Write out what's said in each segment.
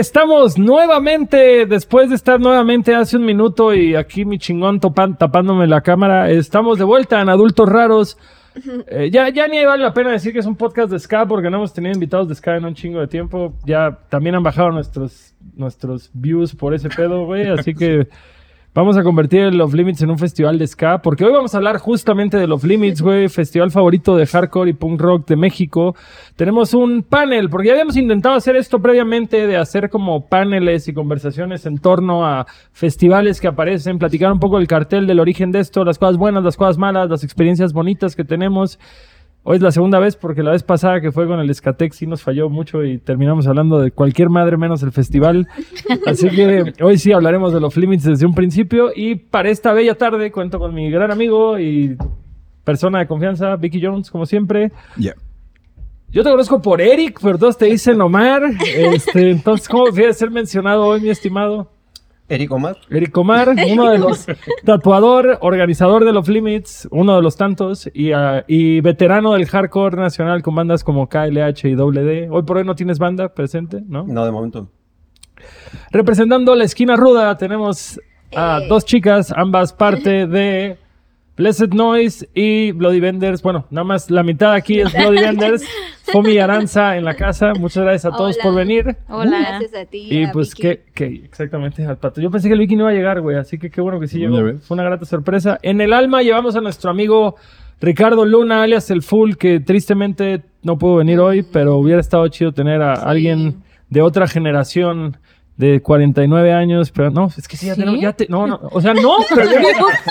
Estamos nuevamente, después de estar nuevamente hace un minuto y aquí mi chingón topan- tapándome la cámara, estamos de vuelta en Adultos Raros. Eh, ya, ya ni vale la pena decir que es un podcast de Ska porque no hemos tenido invitados de Ska en un chingo de tiempo. Ya también han bajado nuestros, nuestros views por ese pedo, güey. Así que vamos a convertir el Love Limits en un festival de Ska porque hoy vamos a hablar justamente de Love Limits, güey. Festival favorito de hardcore y punk rock de México. Tenemos un panel porque ya habíamos intentado hacer esto previamente de hacer como paneles y conversaciones en torno a festivales que aparecen, platicar un poco del cartel, del origen de esto, las cosas buenas, las cosas malas, las experiencias bonitas que tenemos. Hoy es la segunda vez porque la vez pasada que fue con el Escatex sí nos falló mucho y terminamos hablando de cualquier madre menos el festival. Así que hoy sí hablaremos de los limits desde un principio y para esta bella tarde cuento con mi gran amigo y persona de confianza, Vicky Jones, como siempre. Ya. Yo te conozco por Eric, pero todos te dicen Omar. Este, entonces, ¿cómo debe ser mencionado hoy, mi estimado? Eric Omar. Eric Omar, uno de los tatuador, organizador de los Limits, uno de los tantos, y, ah, y veterano del hardcore nacional con bandas como KLH y WD. Hoy por hoy no tienes banda presente, ¿no? No, de momento. Representando la esquina ruda tenemos a dos chicas, ambas parte de Blessed Noise y Bloody Vendors. Bueno, nada más la mitad aquí es Bloody Vendors. Fomi Aranza en la casa. Muchas gracias a todos Hola. por venir. Hola. Gracias a ti. Y a pues Vicky. que, que exactamente al pato. Yo pensé que el Vicky no iba a llegar, güey, así que qué bueno que sí llegó. Fue una grata sorpresa. En el alma llevamos a nuestro amigo Ricardo Luna, alias el Full, que tristemente no pudo venir hoy, pero hubiera estado chido tener a Sí. alguien de otra generación de 49 años, pero no, es que sí, ya ¿Sí? tenemos, ya te- no, no, o sea, no, pero ya-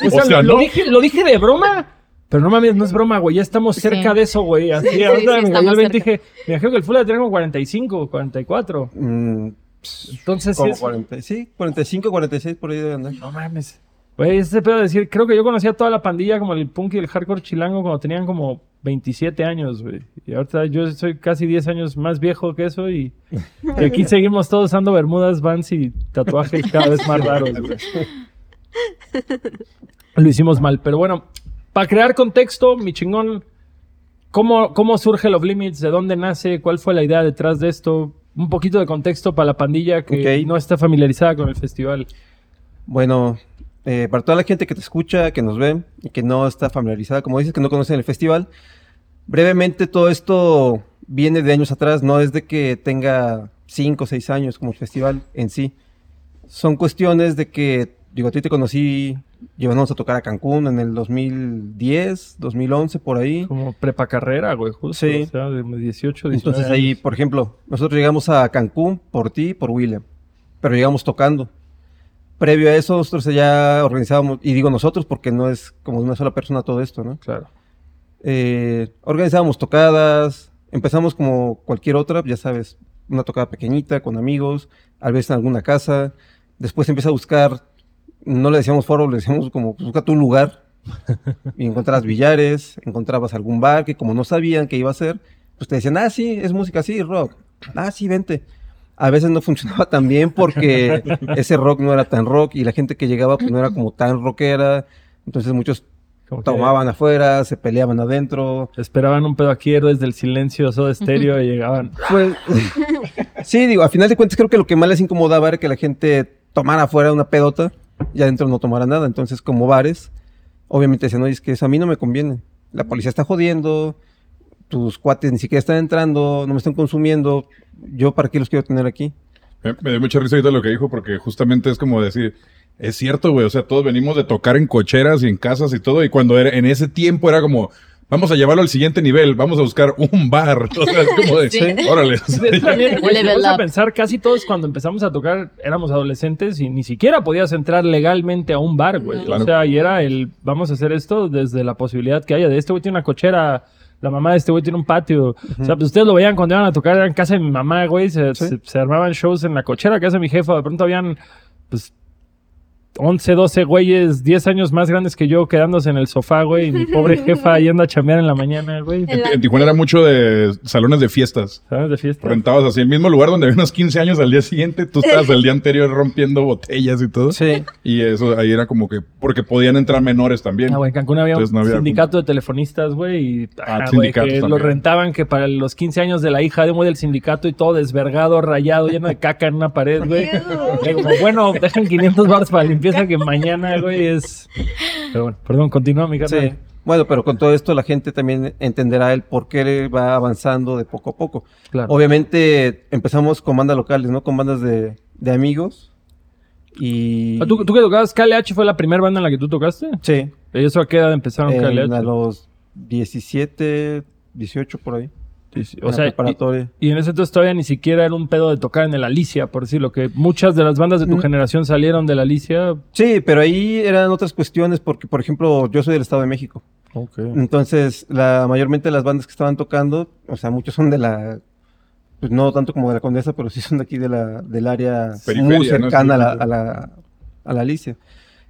o sea, O sea, lo, no. dije, lo dije de broma. Pero no mames, no es broma, güey. Ya estamos cerca Sí. de eso, güey. Así, Sí, ahorita sí, me cayó estamos el 20 y cerca. dije, me imagino que el full la tenemos 45, 44. Mm, Entonces, sí como es- 40, sí, 45, 46 por ahí debe andar. no mames. Güey, ese pedo de decir, creo que yo conocía toda la pandilla como el punk y el hardcore chilango cuando tenían como 27 años, güey. Y ahorita yo soy casi 10 años más viejo que eso y, y aquí seguimos todos usando bermudas, vans y tatuajes cada vez más raros, güey. Lo hicimos mal, pero bueno, para crear contexto, mi chingón, ¿cómo, ¿cómo surge Love Limits? ¿De dónde nace? ¿Cuál fue la idea detrás de esto? Un poquito de contexto para la pandilla que no está familiarizada con el festival. Bueno, eh, para toda la gente que te escucha, que nos ve y que no está familiarizada, como dices, que no conocen el festival, brevemente todo esto viene de años atrás, no es de que tenga 5 o 6 años como el festival en sí. Son cuestiones de que, digo, a ti te conocí llevándonos a tocar a Cancún en el 2010, 2011, por ahí. Como prepa carrera, güey, justo. Sí. O sea, de 18, 19 Entonces ahí, por ejemplo, nosotros llegamos a Cancún por ti y por William, pero llegamos tocando. Previo a eso, nosotros ya organizábamos, y digo nosotros porque no es como una sola persona todo esto, ¿no? Claro. Eh, organizábamos tocadas, empezamos como cualquier otra, ya sabes, una tocada pequeñita con amigos, a veces en alguna casa. Después empieza a buscar, no le decíamos foro, le decíamos como, pues, busca tu lugar. y encontrabas billares, encontrabas algún bar que como no sabían qué iba a ser, pues te decían, ah, sí, es música así, rock. Ah, sí, vente. A veces no funcionaba tan bien porque ese rock no era tan rock y la gente que llegaba pues no era como tan rockera. Entonces muchos Como que tomaban afuera, se peleaban adentro. Esperaban un pedo aquí héroes del silencio, de estéreo y llegaban. Pues, sí, digo, a final de cuentas creo que lo que más les incomodaba era que la gente tomara afuera una pedota y adentro no tomara nada. Entonces, como bares, obviamente decían, oye, es que eso a mí no me conviene. La policía está jodiendo, tus cuates ni siquiera están entrando, no me están consumiendo. ¿Yo para qué los quiero tener aquí? Me, me dio mucha risa ahorita lo que dijo, porque justamente es como decir, es cierto, güey, o sea, todos venimos de tocar en cocheras y en casas y todo, y cuando era, en ese tiempo era como, vamos a llevarlo al siguiente nivel, vamos a buscar un bar, o sea, es como de, Sí. órale, o sea, Es también, vamos a pensar, casi todos cuando empezamos a tocar éramos adolescentes y ni siquiera podías entrar legalmente a un bar, güey. Claro. O sea, y era el, vamos a hacer esto desde la posibilidad que haya de este güey tiene una cochera, la mamá de este güey tiene un patio. O sea, pues ustedes lo veían cuando iban a tocar en casa de mi mamá, güey, se, Sí. se- se armaban shows en la cochera, casa de mi jefa, de pronto habían, pues, 11, 12 güeyes, 10 años más grandes que yo quedándose en el sofá, güey. Y mi pobre jefa yendo a chambear en la mañana, güey. En, en Tijuana era mucho de salones de fiestas. ¿Sabes? De fiesta. Rentabas así el mismo lugar donde había unos 15 años al día siguiente, tú estabas el día anterior rompiendo botellas y todo. Sí. Y eso ahí era como que, porque podían entrar menores también. Ah, güey, en Cancún había Entonces un no había sindicato de telefonistas, güey, y Ah, ajá, güey, que lo rentaban que para los 15 años de la hija de un güey del sindicato y todo desvergado, rayado, lleno de caca en una pared, güey. Como, bueno, dejan 500 bars para limpieza que mañana, güey, es... Pero bueno, perdón, continúa mi Sí. carnal. Bueno, pero con todo esto la gente también entenderá el por qué va avanzando de poco a poco. Claro. Obviamente empezamos con bandas locales, ¿no? Con bandas de, de amigos. Y... Ah, ¿Tú, ¿Tú que tocabas KLH fue la primera banda en la que tú tocaste? Sí. ¿Y eso a qué edad empezaron en- KLH? a los 17, 18 por ahí. Sí, sí. en O la sea, y, preparatoria. y en ese entonces todavía ni siquiera era un pedo de tocar en el Alicia, por decirlo, que muchas de las bandas de tu Mm. generación salieron del Alicia. Sí, pero ahí eran otras cuestiones porque, por ejemplo, yo soy del Estado de México. Entonces, la mayormente las bandas que estaban tocando, o sea, muchos son de la, pues no tanto como de la Condesa, pero sí son de aquí de la, del área Periferia, muy ¿no? cercana a, la, a, la, a la Alicia.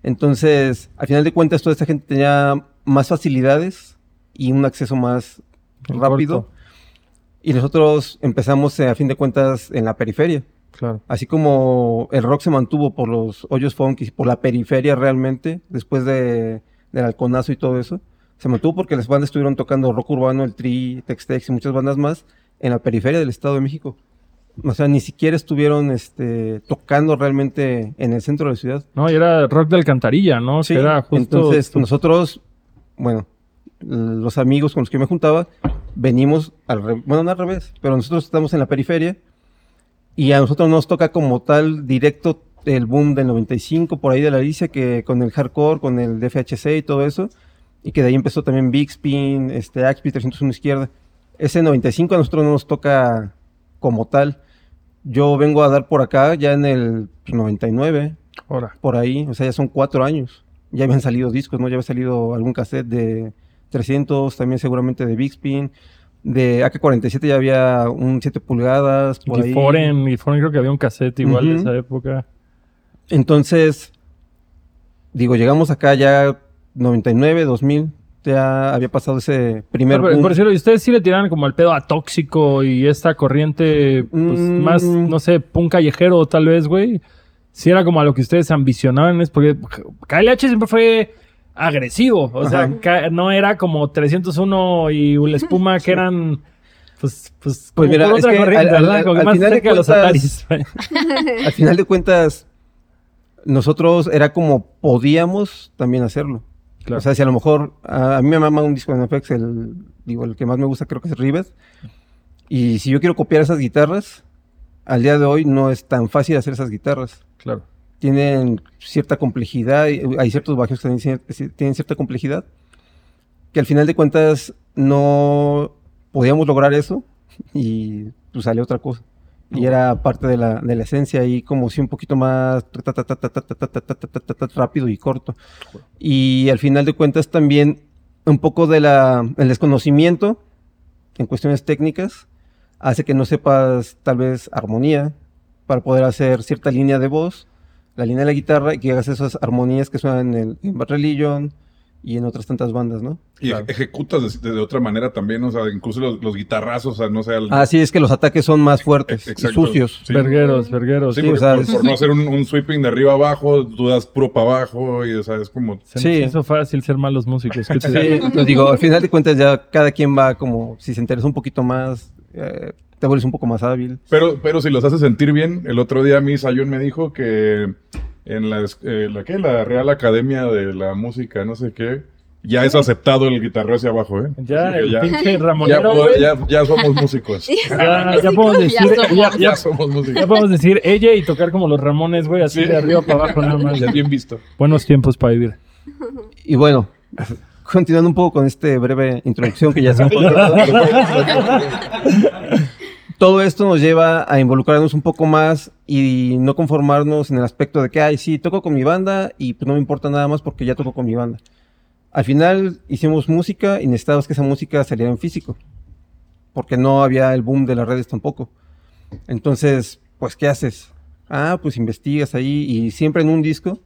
Entonces, al final de cuentas, toda esta gente tenía más facilidades y un acceso más rápido. Y nosotros empezamos, eh, a fin de cuentas, en la periferia. Claro. Así como el rock se mantuvo por los hoyos funky, por la periferia realmente, después de, del halconazo y todo eso, se mantuvo porque las bandas estuvieron tocando rock urbano, el Tri, Tex-Tex y muchas bandas más en la periferia del Estado de México. O sea, ni siquiera estuvieron este, tocando realmente en el centro de la ciudad. No, y era rock de alcantarilla, ¿no? Sí, Que era justo. entonces nosotros, bueno, los amigos con los que me juntaba, venimos al re- bueno, no al revés, pero nosotros estamos en la periferia y a nosotros nos toca como tal directo el boom del 95 por ahí de la Alicia, que con el hardcore, con el DFHC y todo eso, y que de ahí empezó también Big Spin, este Axpi 301 izquierda. Ese 95 a nosotros no nos toca como tal. Yo vengo a dar por acá ya en el pues, 99, Ahora. por ahí, o sea, ya son cuatro años. Ya habían salido discos, ¿no? Ya había salido algún cassette de 300, también seguramente de Big Spin. De AK-47 ya había un 7 pulgadas, por ahí. Giforen, Giforen creo que había un cassette igual de esa época. Entonces, digo, llegamos acá ya 99, 2000, ya había pasado ese primer Ah, pero, boom. por decirlo, ¿y ustedes sí le tiraron como el pedo a tóxico y esta corriente, pues, Mm. más, no sé, punk callejero tal vez, güey? Si era como a lo que ustedes ambicionaban, es porque KLH siempre fue agresivo. O sea, Ajá. no era como 301 y la espuma que eran. Pues, pues, Pues mira, por es otra que al- al- ¿verdad? Como que al más final de cerca de los cuentas- Ataris. Al final de cuentas, nosotros era como podíamos también hacerlo. Claro. O sea, si a lo mejor a, a mí me mama un disco de NFX, el, digo, el que más me gusta creo que es Rivet. Y si yo quiero copiar esas guitarras, al día de hoy no es tan fácil hacer esas guitarras. claro tienen cierta complejidad, hay ciertos bajos que tienen cierta complejidad, que al final de cuentas no podíamos lograr eso y pues sale otra cosa. Y era parte de la, de la esencia y como si un poquito más rápido y corto. Y al final de cuentas también un poco de la, el desconocimiento en cuestiones técnicas hace que no sepas tal vez armonía para poder hacer cierta línea de voz la línea de la guitarra y que hagas esas armonías que suenan en, en Bad Religion y en otras tantas bandas, ¿no? Y Claro. ejecutas de, de otra manera también, o sea, incluso los, los guitarrazos, o sea, no sé. al- Así es que los ataques son más fuertes y Exacto. sucios. Sí. Vergueros, vergueros. Sí, Sí, porque o sea, por, es- por no hacer un, un sweeping de arriba abajo, tú das puro para abajo y, o sea, es como... Se Sí. hizo fácil ser malos músicos. ¿qué te Sí, digo? pues digo, al final de cuentas ya cada quien va como, si se interesa un poquito más, eh, te vuelves un poco más hábil. Pero, pero si los hace sentir bien, el otro día a mí Sayón me dijo que en la, eh, la, ¿qué? la Real Academia de la Música, no sé qué, ya es aceptado el guitarreo hacia abajo, ¿eh? Ya, el ya, pinche ya, Ramonero, ya- ya somos músicos. Ya, ya podemos decir, Ya somos. ya, Ya músicos. podemos decir ella y tocar como los Ramones, güey, así Sí. de arriba para abajo nada más. Ya bien visto. Buenos tiempos para vivir. Y bueno, continuando un poco con este breve introducción que ya se Todo esto nos lleva a involucrarnos un poco más y no conformarnos en el aspecto de que, ay, sí, toco con mi banda y pues no me importa nada más porque ya toco con mi banda. Al final hicimos música y necesitábamos que esa música saliera en físico, porque no había el boom de las redes tampoco. Entonces, pues, ¿qué haces? Ah, pues investigas ahí y siempre en un disco,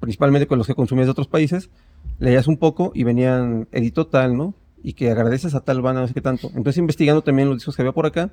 principalmente con los que consumías de otros países, leías un poco y venían edito tal, ¿no? Y que agradeces a tal banda, no sé qué tanto. Entonces, investigando también los discos que había por acá,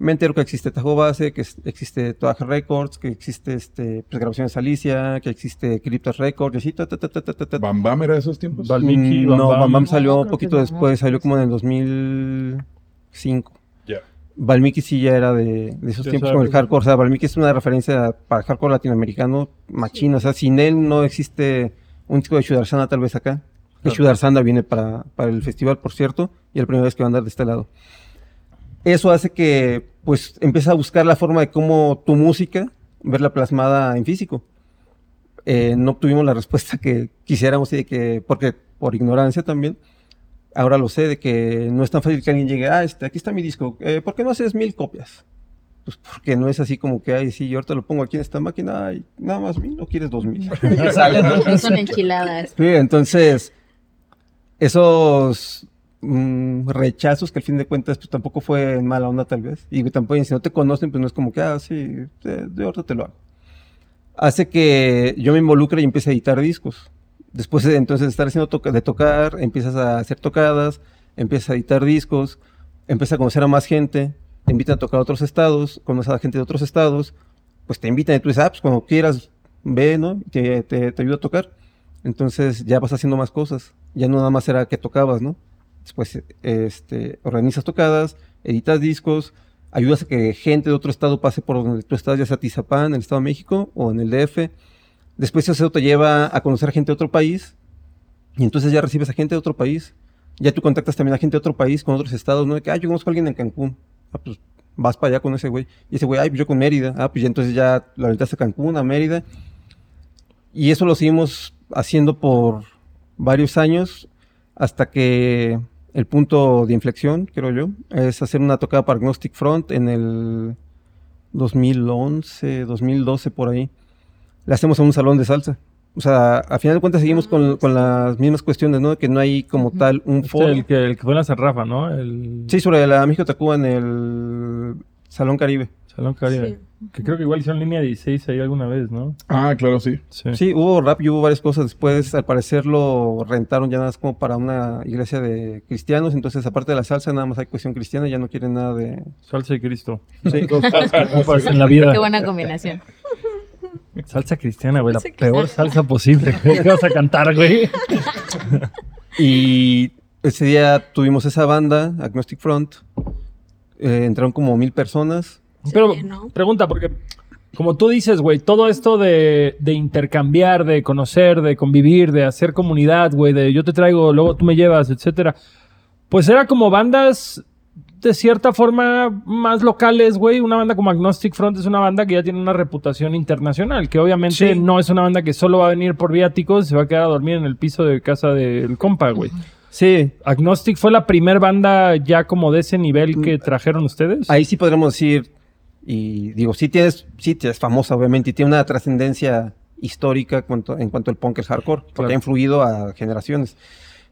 me entero que existe Tajo Base, que es- existe Toaja Records, que existe este, pues, Grabaciones Alicia, que existe Cryptas Records, y así, ta, ta, ta, ta, ta, ta, ta. ¿Bam Bam era de esos tiempos? Valmiki, Mm, Bam no, Bam. Bam salió un poquito después, salió como en el 2005. Ya. Valmiki sí ya era de, de esos Ya tiempos sabe. con el hardcore. O sea, Valmiki es una referencia para el hardcore latinoamericano machino. O sea, sin él no existe un disco de Shudarsana tal vez acá. Que Claro. Shudarsana viene para, para el festival, por cierto, y es la primera vez que va a andar de este lado. Eso hace que, pues, empieces a buscar la forma de cómo tu música, verla plasmada en físico. Eh, no obtuvimos la respuesta que quisiéramos y de que, porque por ignorancia también, ahora lo sé, de que no es tan fácil que alguien llegue, ah, este, aquí está mi disco, eh, ¿por qué no haces mil copias? Pues porque no es así como que, ay, sí, yo ahorita lo pongo aquí en esta máquina, ay, nada más mil, o quieres dos mil. Son enchiladas. Sí, entonces, esos mm, rechazos que al fin de cuentas pues tampoco fue en mala onda tal vez, y tampoco si no te conocen pues no es como que, ah, sí, de, ahorita te lo hago. Hace que yo me involucre y empiece a editar discos. Después de entonces estar haciendo de tocar, empiezas a hacer tocadas, empiezas a editar discos, empiezas a conocer a más gente, te invitan a tocar a otros estados, conoces a la gente de otros estados, pues te invitan y tú dices, ah, pues cuando quieras, ve, ¿no? Te, te, te ayudo a tocar. Entonces ya vas haciendo más cosas. Ya no nada más era que tocabas, ¿no? Después este, organizas tocadas, editas discos, ayudas a que gente de otro estado pase por donde tú estás, ya sea Tizapán, en el Estado de México o en el DF. Después eso te lleva a conocer a gente de otro país y entonces ya recibes a gente de otro país. Ya tú contactas también a gente de otro país, con otros estados, ¿no? De que, ah, yo conozco a alguien en Cancún. Ah, pues vas para allá con ese güey. Y ese güey, ay, pues yo con Mérida. Ah, pues ya entonces ya lo aventaste a Cancún, a Mérida. Y eso lo seguimos haciendo por varios años hasta que el punto de inflexión, creo yo, es hacer una tocada para Agnostic Front en el 2011, 2012 por ahí. La hacemos en un salón de salsa. O sea, a final de cuentas seguimos con, con las mismas cuestiones, ¿no? Que no hay como tal un Este, foro. el, que, el que fue en la San Rafa, ¿no? El Sí, sobre la México Tacuba en el Salón Caribe. Salón Caribe. Que creo que igual hicieron línea 16 ahí alguna vez, ¿no? Ah, claro, sí. Sí. Sí, hubo rap y hubo varias cosas. Después, al parecer, lo rentaron ya nada más como para una iglesia de cristianos. Entonces, aparte de la salsa, nada más hay cuestión cristiana. Ya no quieren nada de... Salsa y Cristo. Sí. Pues en la vida. Qué buena combinación. Salsa cristiana, güey. La peor salsa posible. ¿Qué vas a cantar, güey? Y ese día tuvimos esa banda, Agnostic Front. Eh, entraron como mil personas. Pero Sí, ¿no? pregunta, porque como tú dices, güey, todo esto de, de intercambiar, de conocer, de convivir, de hacer comunidad, güey, de yo te traigo, luego tú me llevas, etcétera. Pues era como bandas de cierta forma más locales, güey. Una banda como Agnostic Front es una banda que ya tiene una reputación internacional, que obviamente Sí. no es una banda que solo va a venir por viáticos y se va a quedar a dormir en el piso de casa del compa, güey. Sí, Agnostic fue la primer banda ya como de ese nivel que trajeron ustedes. ahí sí podríamos decir, y digo, sí tienes, sí es famosa obviamente, y tiene una trascendencia histórica cuanto- en cuanto al punk, el hardcore, porque Claro. ha influido a generaciones.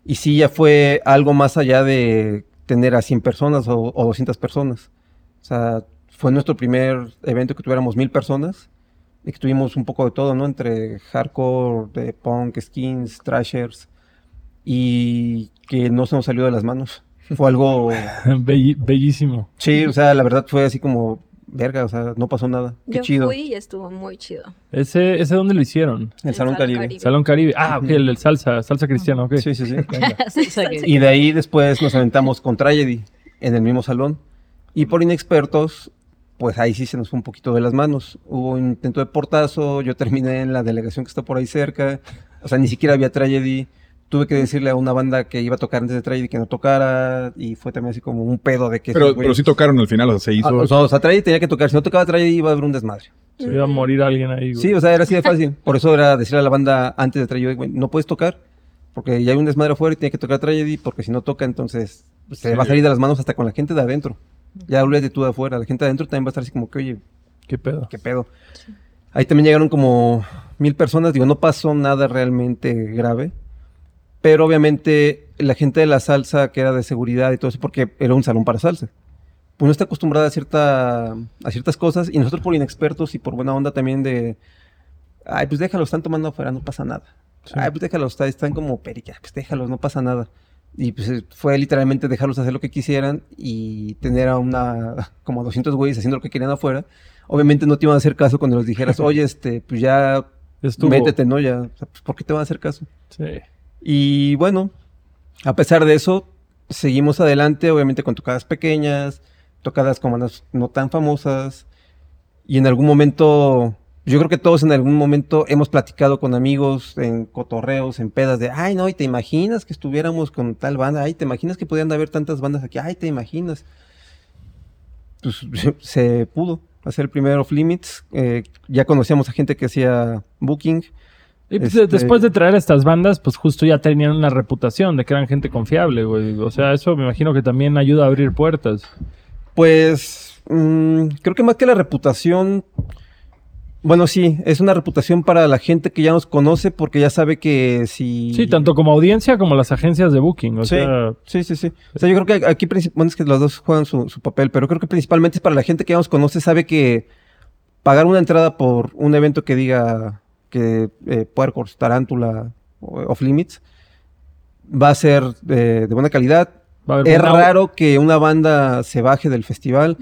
Y sí ya fue algo más allá de tener a 100 personas o, o 200 personas. O sea, fue nuestro primer evento que tuviéramos mil personas y que tuvimos un poco de todo, ¿no? Entre hardcore, de punk, skins, trashers y que no se nos salió de las manos. Fue algo bellísimo. Sí, o sea, la verdad fue así como, verga, o sea, no pasó nada. Qué Yo chido. fui y estuvo muy chido. ¿Ese, ese dónde lo hicieron? El Salón Caribe. Salón Caribe. Ah, ok, el del salsa, salsa cristiana, ok. Sí, sí, sí. Y de ahí después nos aventamos con Tragedy en el mismo salón. Y por inexpertos, pues ahí sí se nos fue un poquito de las manos. Hubo un intento de portazo, yo terminé en la delegación que está por ahí cerca. O sea, ni siquiera había Tragedy. Tuve que decirle a una banda que iba a tocar antes de Tragedy que no tocara. Y fue también así como un pedo de que... Pero, pero sí tocaron al final, o sea, se hizo. Ah, o sea, o sea, Tragedy tenía que tocar. Si no tocaba Tragedy iba a haber un desmadre. Se iba a morir alguien ahí, güey. Sí, o sea, era así de fácil. Por eso era decirle a la banda antes de Tragedy, güey, no puedes tocar, porque ya hay un desmadre afuera y tiene que tocar Tragedy, porque si no toca, entonces pues, se Sí. va a salir de las manos hasta con la gente de adentro. Ya hablé de tú de afuera, la gente de adentro también va a estar así como que, oye, ¿Qué pedo? qué pedo. Ahí también llegaron como mil personas, digo, no pasó nada realmente grave, pero obviamente la gente de la salsa, que era de seguridad y todo eso, porque era un salón para salsa, pues no está acostumbrada a, cierta, a ciertas cosas y nosotros por inexpertos y por buena onda también de Ay, pues déjalos, están tomando afuera, no pasa nada. Ay, pues déjalos, está- están como perica, pues déjalos, no pasa nada. Y pues eh, fue literalmente dejarlos hacer lo que quisieran y tener a una, como a 200 güeyes haciendo lo que querían afuera. Obviamente no te iban a hacer caso cuando les dijeras, oye, este, pues ya Estuvo. métete, ¿no? Ya, o sea, pues, ¿por qué te van a hacer caso? Sí. Y bueno, a pesar de eso, seguimos adelante, obviamente con tocadas pequeñas, tocadas con bandas no tan famosas. Y en algún momento, yo creo que todos en algún momento hemos platicado con amigos en cotorreos, en pedas de, ay, no, y te imaginas que estuviéramos con tal banda, ay, te imaginas que podían haber tantas bandas aquí, ay, te imaginas. Pues se pudo hacer el primer Off Limits. eh, ya conocíamos a gente que hacía booking. Y pues, Este- después de traer a estas bandas, pues justo ya tenían una reputación de que eran gente confiable, güey. O sea, eso me imagino que también ayuda a abrir puertas. Pues mm, creo que más que la reputación, bueno, sí, es una reputación para la gente que ya nos conoce porque ya sabe que si... Sí, tanto como audiencia como las agencias de booking. O Sí, sea, sí, sí, sí. O sea, yo creo que aquí, bueno, es que los dos juegan su, su papel, pero creo que principalmente es para la gente que ya nos conoce, sabe que pagar una entrada por un evento que diga que eh, Puercos, Tarántula Off Limits va a ser de, de buena calidad, va a haber es raro que una banda se baje del festival.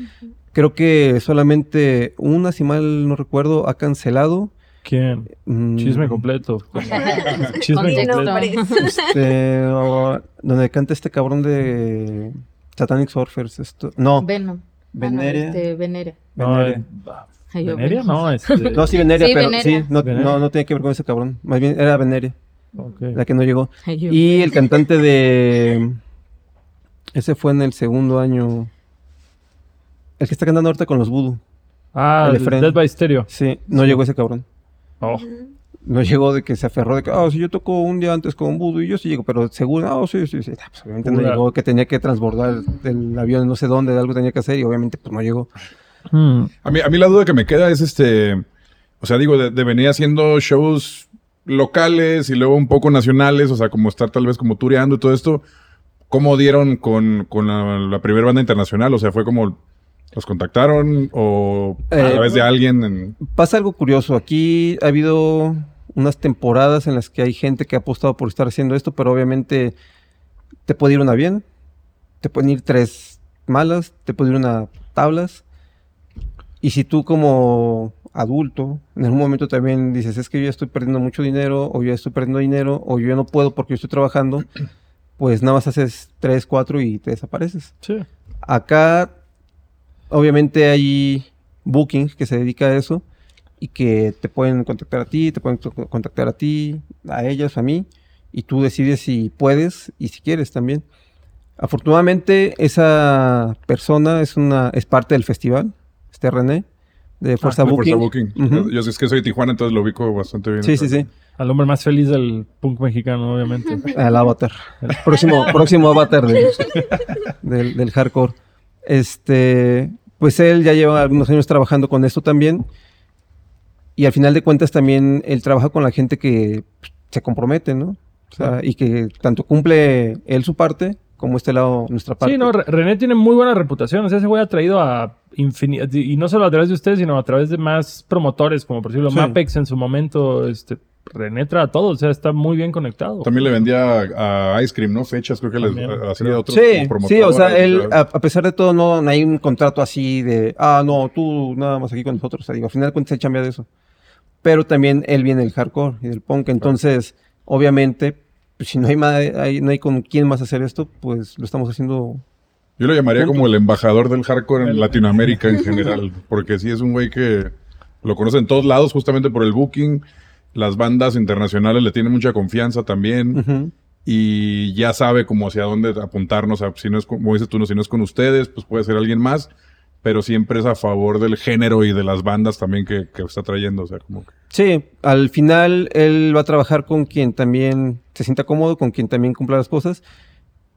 Creo que solamente una, si mal no recuerdo, ha cancelado. ¿Quién? Mm, Chisme completo. Chisme completo. este, o- donde canta este cabrón de Satanic Surfers. Esto. No, Venom. Veneria. Ah, no, este. No, eh, yo, ¿Veneria? No, este... No, sí, Veneria, Sí, pero Veneria. sí, no, no, no tiene que ver con ese cabrón. Más bien era Veneria, ok. la que no llegó. Ay. Y el cantante de. Ese fue en el segundo año. El que está cantando ahorita con los Voodoo. Ah, el. Dead by Stereo. Sí, no llegó ese cabrón. Oh. No llegó de que se aferró de que, ah, si yo toco un día antes con Voodoo y yo sí llego, pero seguro, ah, sí, sí, sí. Ah, pues obviamente no llegó, que tenía que transbordar del avión no sé dónde, de algo tenía que hacer y obviamente pues no llegó. Hmm. A mí, a mí la duda que me queda es este, o sea, digo, de, de venir haciendo shows locales y luego un poco nacionales, o sea, como estar tal vez como tureando y todo esto, ¿cómo dieron con, con la, la primera banda internacional? O sea, fue como, ¿los contactaron o a Eh, través de alguien? En... Pasa algo curioso, aquí ha habido unas temporadas en las que hay gente que ha apostado por estar haciendo esto, pero obviamente te puede ir una bien, te pueden ir tres malas, te puede ir una tablas. Y si tú como adulto, en algún momento también dices, es que yo ya estoy perdiendo mucho dinero, o yo ya estoy perdiendo dinero, o yo ya no puedo porque yo estoy trabajando, pues nada más haces tres, cuatro y te desapareces. Sí. Acá, obviamente, hay booking que se dedica a eso y que te pueden contactar a ti, te pueden co- contactar a ti, a ellas, a mí, y tú decides si puedes y si quieres también. Afortunadamente, esa persona es una es parte del festival, este René, de Fuerza Ah, de Booking. Fuerza Booking. Ujú. Yo es que soy de Tijuana, entonces lo ubico bastante bien. Sí, sí, sí, Al hombre más feliz del punk mexicano, obviamente. al avatar. El próximo, próximo avatar del, del, del hardcore. Este, pues él ya lleva algunos años trabajando con esto también. Y al final de cuentas también él trabaja con la gente que se compromete, ¿no? O sea, y que tanto cumple él su parte como este lado nuestra parte. Sí, no, Re- René tiene muy buena reputación. O sea, ese güey ha traído a infinidad, y no solo a través de ustedes, sino a través de más promotores, como por ejemplo Sí. Mapex en su momento. Este, René trae a todo, o sea, está muy bien conectado. También le vendía a, a Ice Cream, ¿no? Fechas, creo que les También, hacía creo. otros Sí, sí, o sea, promotores, él, a, a pesar de todo, no, no hay un contrato así de, ah, no, tú nada más aquí con nosotros. O sea, digo, al final cuentas él chambea de eso. Pero también él viene del hardcore y del punk. Entonces, obviamente, pues, si no hay, hay- no hay con quién más hacer esto, pues lo estamos haciendo. Yo lo llamaría como el embajador del hardcore en Latinoamérica en general, porque sí es un güey que lo conoce en todos lados justamente por el booking. Las bandas internacionales le tienen mucha confianza también y ya sabe como hacia dónde apuntarnos. a- si no es, con- como dices tú, no, si no es con ustedes, pues puede ser alguien más, pero siempre es a favor del género y de las bandas también que, que está trayendo. O sea, como que Sí, al final él va a trabajar con quien también se sienta cómodo, con quien también cumpla las cosas,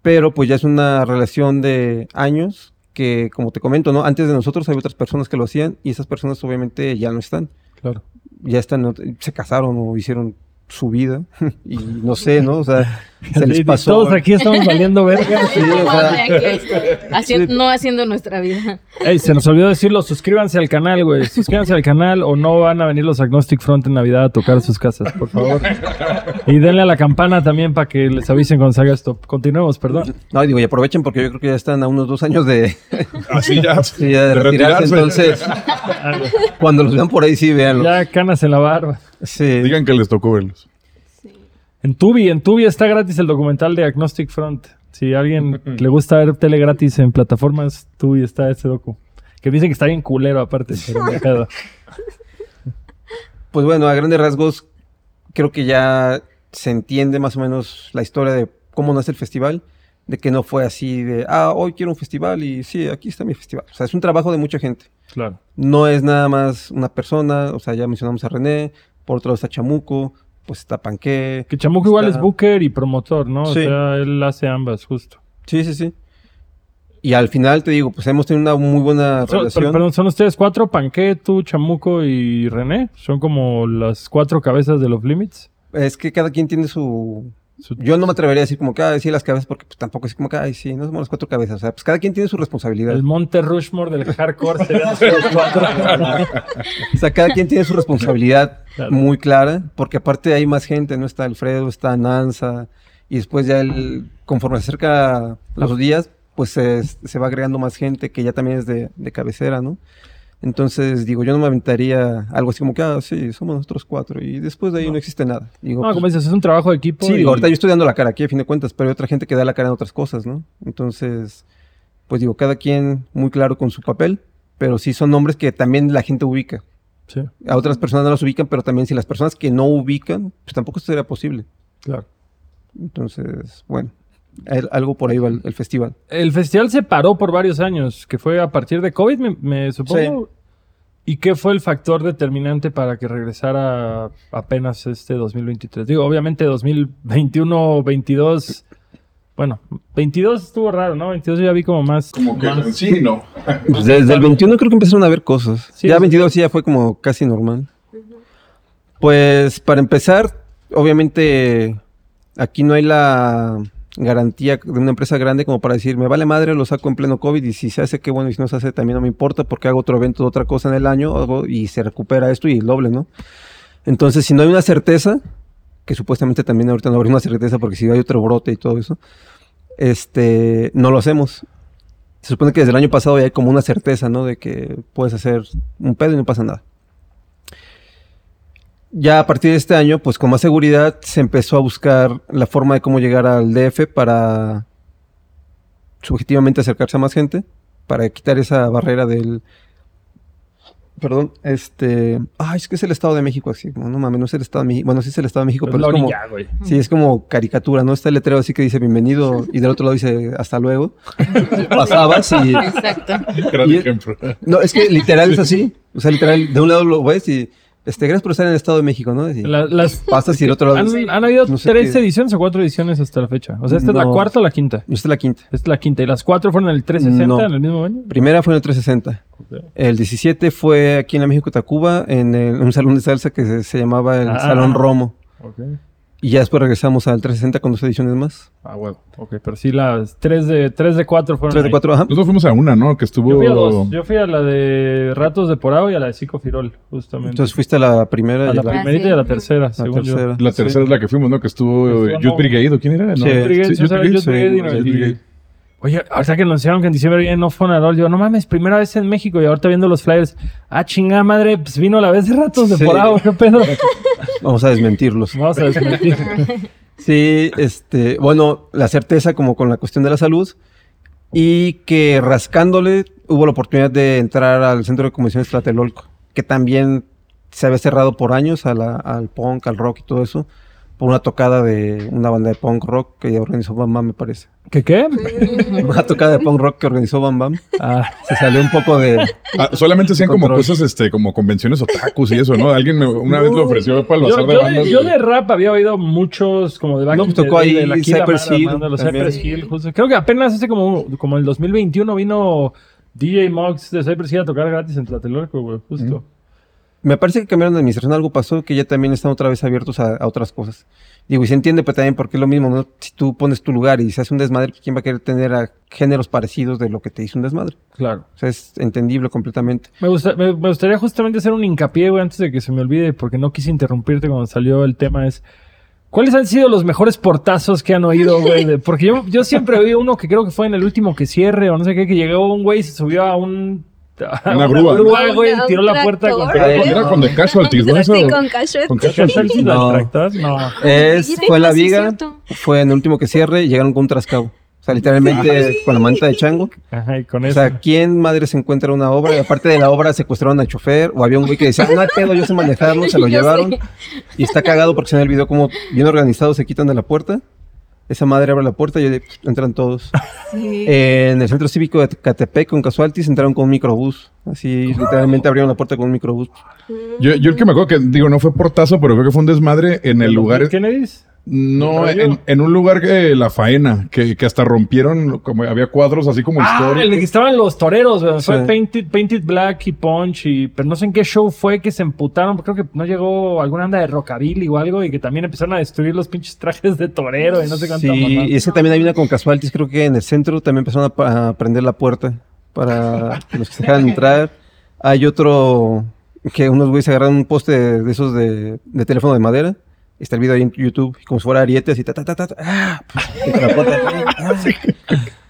pero pues ya es una relación de años que, como te comento, ¿no? Antes de nosotros hay otras personas que lo hacían y esas personas obviamente ya no están, Claro. ya están, se casaron o hicieron su vida. y no sé, ¿no? O sea, se les pasó. Todos aquí estamos valiendo verga. Sí, o sea, Haci- no haciendo nuestra vida. Ey, se nos olvidó decirlo, suscríbanse al canal, güey. Suscríbanse al canal o no van a venir los Agnostic Front en Navidad a tocar sus casas, por favor. Y denle a la campana también para que les avisen cuando salga esto. Continuemos, perdón. no, digo, y aprovechen porque yo creo que ya están a unos dos años de, Así ya. sí, ya de retirarse. Entonces, cuando los vean por ahí, sí, véanlos. Ya canas en la barba. Sí. Digan que les tocó verlos. En Tubi, en Tubi está gratis el documental de Agnostic Front. Si a alguien le gusta ver tele gratis en plataformas, Tubi está ese docu. Que dicen que está bien culero aparte, pero. Pues bueno, a grandes rasgos, creo que ya se entiende más o menos la historia de cómo nace el festival, de que no fue así de, ah, hoy quiero un festival y sí, aquí está mi festival. O sea, es un trabajo de mucha gente. Claro. No es nada más una persona, o sea, ya mencionamos a René, por otro lado está Chamuco, pues está Panqué. Que Chamuco igual es booker y promotor, ¿no? Sí. O sea, él hace ambas, justo. Sí, sí, sí. Y al final te digo, pues hemos tenido una muy buena relación. per- perdón, ¿son ustedes cuatro? Panqué, tú, Chamuco y René. Son como las cuatro cabezas de los Limits. Es que cada quien tiene su... Yo no me atrevería a decir como que, ay, sí, las cabezas, porque pues, tampoco es como que, ay, sí, no somos las cuatro cabezas. O sea, pues cada quien tiene su responsabilidad. El Monte Rushmore del hardcore serían los cuatro. O sea, cada quien tiene su responsabilidad Claro. muy clara, porque aparte hay más gente, ¿no? Está Alfredo, está Nanza, y después ya el, conforme se acerca los días, pues se, se va agregando más gente que ya también es de, de cabecera, ¿no? Entonces, digo, yo no me aventaría algo así como que, ah, sí, somos nosotros cuatro, y después de ahí no, existe nada. Digo, No, pues, como dices, es un trabajo de equipo. Sí, y- digo, ahorita yo estoy dando la cara aquí a fin de cuentas, pero hay otra gente que da la cara en otras cosas, ¿no? Entonces, pues digo, cada quien muy claro con su papel, pero sí son nombres que también la gente ubica. Sí, A otras personas no las ubican, pero también si las personas que no ubican, pues tampoco sería posible. claro. Entonces, bueno, el- algo por ahí va el, el festival. El festival se paró por varios años, que fue a partir de COVID, me, me supongo. ¿Y qué fue el factor determinante para que regresara apenas este 2023? Digo, obviamente 2021, 22. Bueno, 22 estuvo raro, ¿no? 22 yo ya vi como más. Como que más- sí, no. Pues desde el 21 creo que empezaron a ver cosas. Sí, ya sí. 22 sí ya fue como casi normal. Pues para empezar, obviamente aquí no hay la garantía de una empresa grande como para decir, me vale madre, lo saco en pleno COVID y si se hace, qué bueno, y si no se hace, también no me importa porque hago otro evento de otra cosa en el año y se recupera esto y el doble, ¿no? Entonces, si no hay una certeza, que supuestamente también ahorita no habrá una certeza porque si hay otro brote y todo eso, este, no lo hacemos. Se supone que desde el año pasado ya hay como una certeza, ¿no? De que puedes hacer un pedo y no pasa nada. Ya a partir de este año, pues con más seguridad, se empezó a buscar la forma de cómo llegar al DF para subjetivamente acercarse a más gente, para quitar esa barrera del... Perdón, este... Ay, es que es el Estado de México así, no, no mames, no es el Estado de México. Bueno, sí es el Estado de México, pero es como... orilla, güey. Sí, es como caricatura, ¿no? Está el letrero así que dice bienvenido y del otro lado dice hasta luego. Pasabas y... Exacto. Gran ejemplo. No, es que literal es así. O sea, literal, de un lado lo ves y... Este, gracias por estar en el Estado de México, ¿no? Y La- las, pasas y del otro lado... han, han habido No sé tres qué- ediciones o cuatro ediciones hasta la fecha. O sea, ¿esta es la cuarta o la quinta? Esta es la quinta. Esta es la quinta. ¿Y las cuatro fueron en el 360 No. en el mismo año? Primera fue en el 360. El 17 fue aquí en la México Tacuba, en, el- en un salón de salsa que se, se llamaba el Ah. Salón Romo. Ok. Y ya después regresamos al 360 con dos ediciones más. Ah, huevo. Ok, pero sí, las tres de, tres de cuatro fueron. 3 de ahí. 4, ajá. Nosotros fuimos a una, ¿no? Que estuvo. Yo fui a dos. Yo fui a la de Ratos de Porao y a la de Psico Firol, justamente. Entonces fuiste a la primera a y la la, Ah, primerita sí. y a la tercera, la según yo. tercera. La tercera es la que fuimos, ¿no? Que estuvo eh, no. Youth Brigade, ¿o quién era? Sí. No, sí, sí, Brigade, sí, Youth Brigade. Oye, ahorita que anunciaron que en diciembre viene No Fonarol, yo, no mames, primera vez en México y ahorita viendo los flyers. Ah, chingada madre, pues vino la vez de Ratos de Sí. Porao, qué pedo. Vamos a desmentirlos. Vamos a desmentir. Sí, este, bueno, la certeza como con la cuestión de la salud y que rascándole hubo la oportunidad de entrar al Centro de Convenciones Tlatelolco, que también se había cerrado por años a la- al punk, al rock y todo eso, por una tocada de una banda de punk rock que organizó Bam Bam, me parece. ¿Qué qué? Una tocada de punk rock que organizó Bam Bam. Ah, Se salió un poco de... Ah, solamente hacían como cosas, este, como convenciones otakus y eso, ¿no? Alguien me- una vez lo ofreció para el yo, bazar de yo bandas. de, yo de rap había oído muchos como de Back No, pues tocó ahí de la Cypress Hill banda de los. Cypress Hill, justo. Creo que apenas hace como, como el 2021 vino DJ Mox de Cypress Hill a tocar gratis en Tlatelolco, güey, justo. Me parece que cambiaron de administración, algo pasó que ya también están otra vez abiertos a, a otras cosas. Digo, y se entiende, pero también porque es lo mismo, ¿no? Si tú pones tu lugar y se hace un desmadre, ¿quién va a querer tener a géneros parecidos de lo que te hizo un desmadre? Claro. O sea, es entendible completamente. Me, gusta- me- me gustaría justamente hacer un hincapié, güey, antes de que se me olvide, porque no quise interrumpirte cuando salió el tema, es... ¿Cuáles han sido los mejores portazos que han oído, güey? Porque yo, yo siempre oí uno que creo que fue en el último que cierre, o no sé qué, que llegó un güey y se subió a un... Una grúa. güey, y A un tiró la puerta con... tractor. Era, con ¿no? Eso, Sí, con casual. con ¿Qué Casualties. tal si No. Es, fue la viga, fue en el último que cierre y llegaron con un trascabo. O sea, literalmente con la manta de chango. Ajá, y con O eso. sea, ¿quién madre se encuentra una obra? Y aparte de la obra secuestraron al chofer o había un güey que decía, no hay pedo, yo sé manejarlo, se lo Yo llevaron. sé. Y está cagado porque se ve el video como bien organizado se quitan de la puerta. Esa madre abre la puerta y entran todos. Sí. En el centro cívico de Catepec con Casualties entraron con un microbús. Así, literalmente abrieron la puerta con un microbús. Yo, yo el que me acuerdo que, digo, no fue portazo, pero creo que fue un desmadre en el ¿Los lugar. Kennedys? No, en, en un lugar que la faena, que, que hasta rompieron, como había cuadros así como Ah, históricos. el de que estaban los toreros, güey. Fue Sí. Painted, Painted Black y Punch, y, pero no sé en qué show fue que se emputaron. Creo que no llegó alguna anda de rockabilly o algo, y que también empezaron a destruir los pinches trajes de torero y no sé cuánto. Sí, y es que también hay una con Casualties, creo que en el centro también empezaron a, prender la puerta para que los que se dejaran entrar. Hay otro que unos güeyes agarran un poste de, de esos de, de teléfono de madera. Está el video ahí en YouTube, como si fuera arietes y ta ta ta ta. ta, ¡ah! Puerta. ¡ah!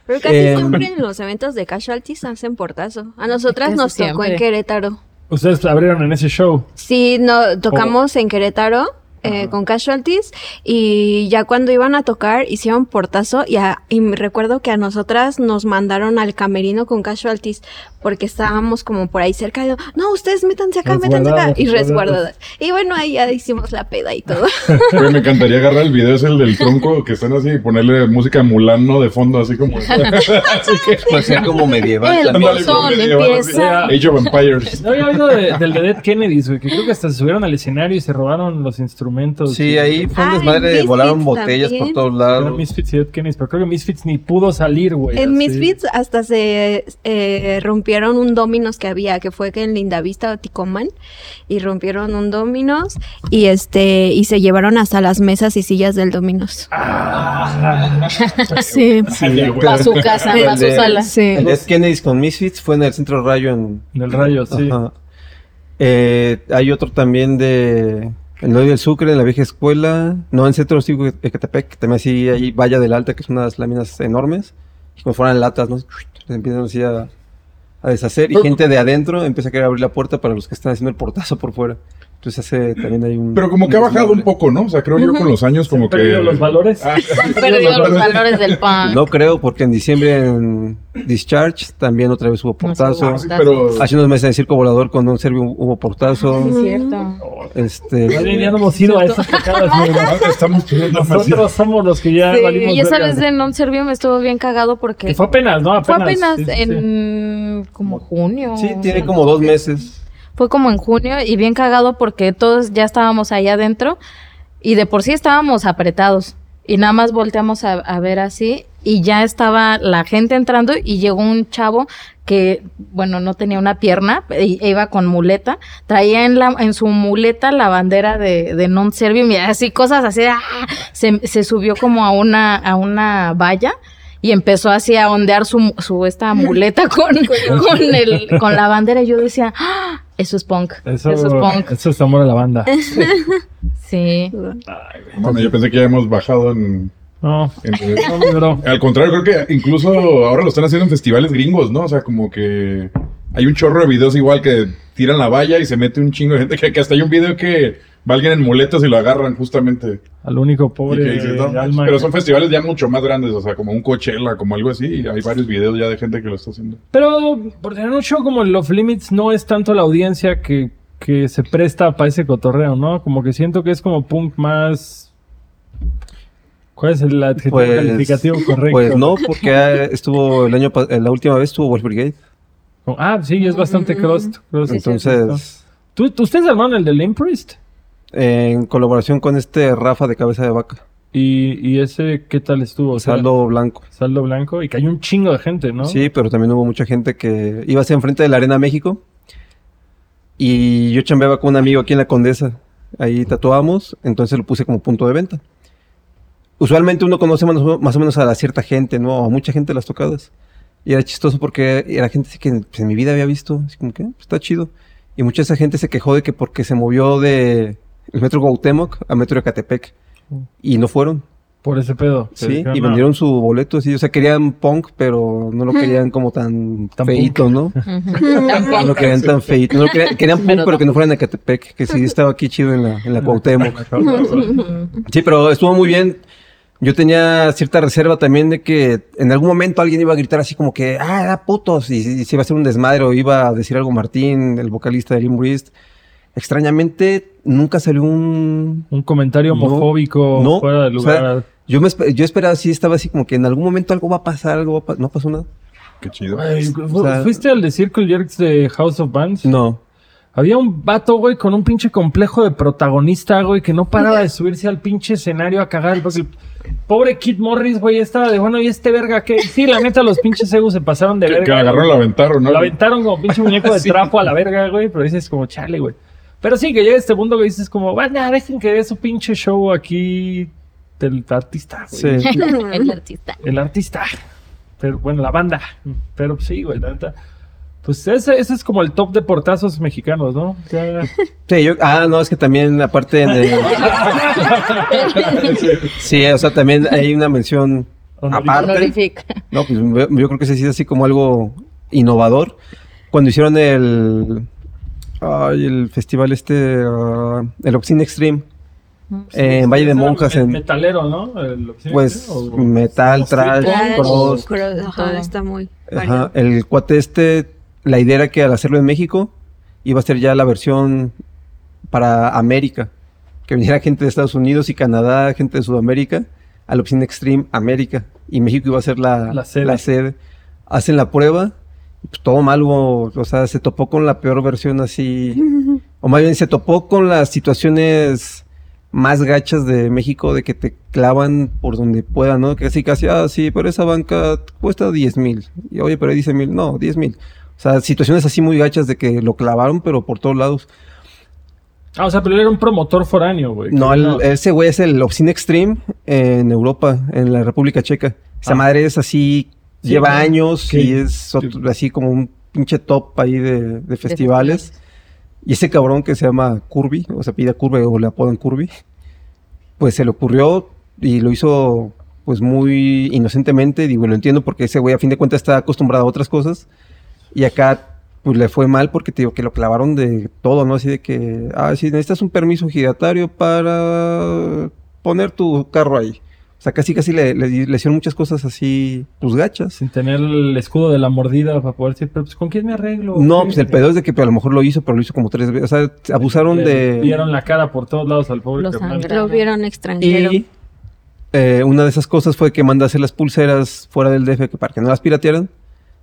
Pero casi Em, siempre en los eventos de casualties hacen portazo. A nosotras nos tocó siempre. en Querétaro. Ustedes abrieron en ese show. Sí, no, tocamos en Querétaro eh, con casualties y ya cuando iban a tocar hicieron portazo y, a- y me recuerdo que a nosotras nos mandaron al camerino con casualties porque estábamos como por ahí cerca y no, ustedes métanse acá, métanse acá y resguardadas. Y bueno, ahí ya hicimos la peda y todo. Me encantaría agarrar el video, es el del tronco, que están así y ponerle música mulano de fondo, así como. así que, Pues sea como medieval. El también. así. Age of Empires. No había oído de- del de Dead Kennedys, güey, que creo que hasta se subieron al escenario y se robaron los instrumentos. Sí, ahí fue un Ah, desmadre, Misfits volaron botellas también. por todos lados. Misfits y pero creo que Misfits ni pudo salir, güey. En así. Misfits hasta se eh, rompieron un Dominos que había, que fue que en Lindavista o Ticomán, y rompieron un Dominos y este y se llevaron hasta las mesas y sillas del Dominos. sí. Sí, güey. A su casa, El a su de- sala. Sí. El Dead Kennedys con Misfits fue en el centro Rayo en, Del rayo, sí. Ajá. Eh, hay otro también de el Noy del Sucre, en la vieja escuela. No, en Centro Cívico de Ecatepec, que también así hay Valla del Alta, que son unas láminas enormes. Y como fueran latas, ¿no? Se empiezan así a, a deshacer. Y gente de adentro empieza a querer abrir la puerta para los que están haciendo el portazo por fuera. Entonces hace también hay un... Pero como que ha bajado un poco, ¿no? O sea, creo yo con los años como que... Perdido los valores. Ah, Perdió los valores del pan. No creo, porque en diciembre en Discharge también otra vez hubo portazo. ah, sí, pero... Hace unos meses en Circo Volador con un serbio hubo portazo. Es cierto. Este... Bien ya no hemos ido a esas tocadas, güey. Ah, Estamos. Nosotros somos los que ya Sí, valimos y esa verga. vez de Non Servium estuvo bien cagado porque Que fue apenas, ¿no? Apenas. fue apenas sí, sí, sí. en como junio. Sí, tiene como dos meses. Fue como en junio y bien cagado porque todos ya estábamos allá adentro y de por sí estábamos apretados y nada más volteamos a, ver así y ya estaba la gente entrando y llegó un chavo que, bueno, no tenía una pierna, e iba con muleta, traía en, la, en su muleta la bandera de, de non servium y así cosas así, ¡ah! se, se subió como a una, a una valla y empezó así a ondear su, su esta muleta con, con, el, con la bandera y yo decía, ¡Ah! eso es punk, Eso, eso, es punk, Eso es amor a la banda. sí. Bueno, yo pensé que ya hemos bajado en... No, no. Al contrario, creo que incluso ahora lo están haciendo en festivales gringos, ¿no? O sea, como que hay un chorro de videos igual que tiran la valla y se mete un chingo de gente, que, que hasta hay un video que va alguien en muletas y lo agarran justamente. Al único pobre que dices, "No manches", alma. pero son festivales ya mucho más grandes, o sea, como un Coachella, como algo así, y hay varios videos ya de gente que lo está haciendo. Pero por tener un show como el Off Limits no es tanto la audiencia que, que se presta para ese cotorreo, ¿no? Como que siento que es como punk más... ¿Cuál es el adjetivo Pues- calificativo correcto? Pues no, porque estuvo el año eh, la última vez estuvo Wolf Brigade. Ah, sí, es bastante crust. crust. Entonces, ¿Tú, tú- ¿Ustedes armaron el del Imprist? En colaboración con este Rafa de cabeza de vaca, ¿Y, y ese qué tal estuvo? O sea, saldo blanco. saldo blanco. Y cayó un chingo de gente, ¿no? Sí, pero también hubo mucha gente que iba hacia enfrente de la Arena México. Y yo chambeaba con un amigo aquí en la Condesa. Ahí tatuamos, entonces lo puse como punto de venta. Usualmente uno conoce más, o- menos a la cierta gente, ¿no? A mucha gente de las tocadas. Y era chistoso porque era gente que pues, en mi vida había visto. Así como que, "Ah, pues, está chido. Y mucha de esa gente se quejó de que porque se movió de el metro Cuauhtémoc a metro Ecatepec. Y no fueron. Por ese pedo. Sí, y "No". vendieron su boleto así. O sea, querían punk, pero no lo querían como tan, Tan feito, ¿no? No lo querían tan feito. No lo querían, querían punk, Pero pero, no. que no fueran a Ecatepec. Que sí estaba aquí chido en la, en la Cuauhtémoc. Sí, pero estuvo muy bien. Yo tenía cierta reserva también de que en algún momento alguien iba a gritar así como que, ah, era putos, y, y se iba a hacer un desmadre o iba a decir algo Martín, el vocalista de Limbrist. Extrañamente, nunca salió un... Un comentario homofóbico no, fuera de o sea, lugar. yo, me, yo esperaba así, estaba así como que en algún momento algo va a pasar, algo va a pa- No pasó nada. Qué chido. O sea- ¿Fuiste al de Circle Jerks de House of Bands? No. Había un vato, güey, con un pinche complejo de protagonista, güey, que no paraba de subirse al pinche escenario a cagar. Porque el pobre Kid Morris, güey, estaba de, bueno, ¿y este verga qué? Sí, la neta, los pinches egos se pasaron de Que, verga. que agarraron, la aventaron, ¿no? Lo aventaron como pinche muñeco de trapo a la verga, güey, pero dices como, chale, güey. Pero sí, que llega este mundo que dices como, bueno, dejen que dé su pinche show aquí del artista, güey. Sí. El artista. El artista. Pero bueno, la banda. Pero sí, güey, la neta. Pues ese, ese es como el top de portazos mexicanos, ¿no? Ya- Sí, yo, ah, no, es que también aparte de... sí, o sea, también hay una mención Honorífica. aparte. No, pues yo yo creo que ese sí es así como algo innovador. Cuando hicieron el... Ay, el festival este... ah, el Obscene Extreme. eh, en Valle de Monjas, en, Metalero, ¿no? El pues o- metal, trash, cross. cross, ajá, Todo. está muy Ajá, el cuate este, la idea era que al hacerlo en México, iba a ser ya la versión para América. Que viniera gente de Estados Unidos y Canadá, gente de Sudamérica, al Obscene Extreme América. Y México iba a ser la, La sede. la sede. Hacen la prueba, pues todo mal hubo, o sea, se topó con la peor versión así, o más bien se topó con las situaciones más gachas de México, de que te clavan por donde puedan, ¿no? Que casi casi, ah, sí, pero esa banca cuesta 10 mil. Y oye, pero ahí dice mil, no, 10 mil. O sea, situaciones así muy gachas de que lo clavaron, pero por todos lados. Ah, o sea, pero él era un promotor foráneo, güey. No, el- ese güey es el Obscene Extreme en Europa, en la República Checa. Esa Ah. madre es así, Sí, lleva ¿no? años Sí. y es otro- así como un pinche top ahí de, de festivales. Y ese cabrón que se llama Curvy, o se pide Curvy o le apodan Curvy, pues se le ocurrió y lo hizo pues muy inocentemente, digo, lo entiendo porque ese güey a fin de cuentas está acostumbrado a otras cosas y acá pues le fue mal porque te digo que lo clavaron de todo, ¿no? Así de que, ah, sí, necesitas un permiso giratorio para poner tu carro ahí. O sea, casi casi le, le, le hicieron muchas cosas así, pues gachas. Sin tener el escudo de la mordida para poder decir, pero pues ¿con quién me arreglo? No, pues el pedo es de que pues, a lo mejor lo hizo, pero lo hizo como tres veces. O sea, abusaron Le de... Vieron la cara por todos lados al pobre Lo vieron extranjero. Y eh, una de esas cosas fue que manda a hacer las pulseras fuera del DF que para que no las piratearan.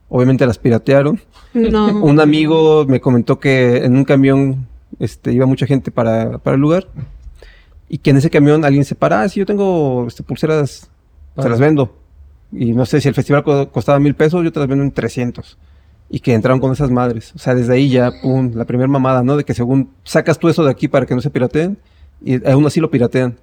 Obviamente las piratearon. No. Un amigo me comentó que en un camión este, iba mucha gente para, para el lugar. Y que en ese camión alguien se para, ah, sí, yo tengo este, pulseras, se las vendo. Y no sé si el festival co- costaba mil pesos, yo te las vendo en 300. Y que entraron con esas madres. O sea, desde ahí ya, pum, la primera mamada, ¿no? De que según sacas tú eso de aquí para que no se pirateen, y aún así lo piratean.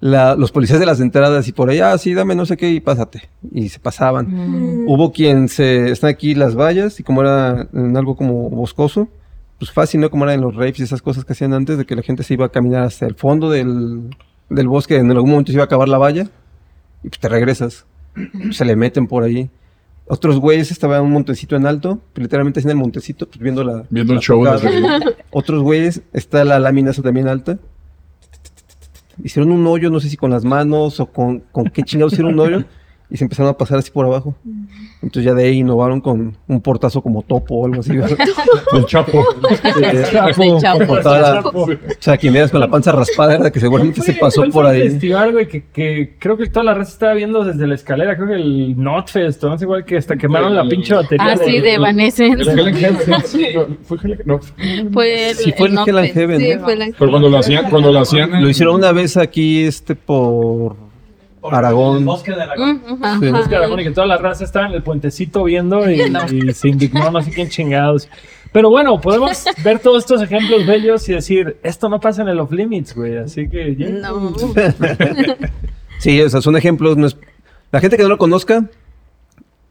La- los policías de las entradas y por allá, ah, sí, dame no sé qué y pásate. Y se pasaban. Mm. Hubo quien se... Están aquí las vallas y como era en algo como boscoso, pues fácil, ¿no? Como era en los raves y esas cosas que hacían antes, de que la gente se iba a caminar hasta el fondo del, del bosque, en algún momento se iba a acabar la valla y pues te regresas. Se le meten por ahí. Otros güeyes estaban en un montecito en alto, pues, literalmente así en el montecito, pues viendo la... Viendo el show ahí. Otros güeyes, está la lámina esa también alta. Hicieron un hoyo, no sé si con las manos o con, con qué chingados hicieron un hoyo. Y se empezaron a pasar así por abajo. Entonces ya de ahí innovaron con un portazo como topo o algo así. El Chapo. Chapo. Chapo. Por toda la- o sea, quien veas con la panza raspada era que seguramente se pasó ¿cuál por fue el ahí. festival, güey, que, que creo que toda la raza estaba viendo desde la escalera. Creo que el Notfest, o no sé igual que hasta quemaron la pinche batería. Ah, sí, de El Evanescence. Fue no. Fue el, Sí, fue el Hell and. Heaven, Sí, fue la... Pero cuando lo hacían, cuando lo hacían Lo hicieron una vez aquí, este, por Aragón. Bosque de Aragón. Mm. Sí. Es que Aragón y que toda la raza estaba en el puentecito viendo y, y se indignó, no sé quién chingados. Pero bueno, podemos ver todos estos ejemplos bellos y decir, esto no pasa en el off limits, güey. Así que ya. No. Sí, o sea, son ejemplos. no es- La gente que no lo conozca,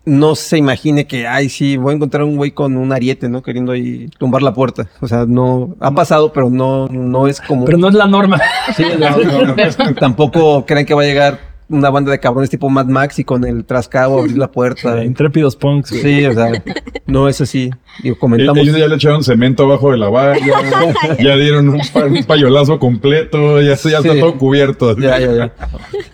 no se imagine que, ay, sí, voy a encontrar un güey con un ariete, ¿no? Queriendo ahí tumbar la puerta. O sea, no, ha pasado, pero no, no es como... Pero no es la norma. Sí, no, no, no. Tampoco creen que va a llegar una banda de cabrones tipo Mad Max y con el trascabo abrir la puerta. Intrépidos punks. Sí, o sea, no es así. Digo, Ellos comentamos... ya le echaron cemento abajo de la valla, ya dieron un, pa- un payolazo completo, ya, está- ya está Sí. todo cubierto. Ya, ya, ya.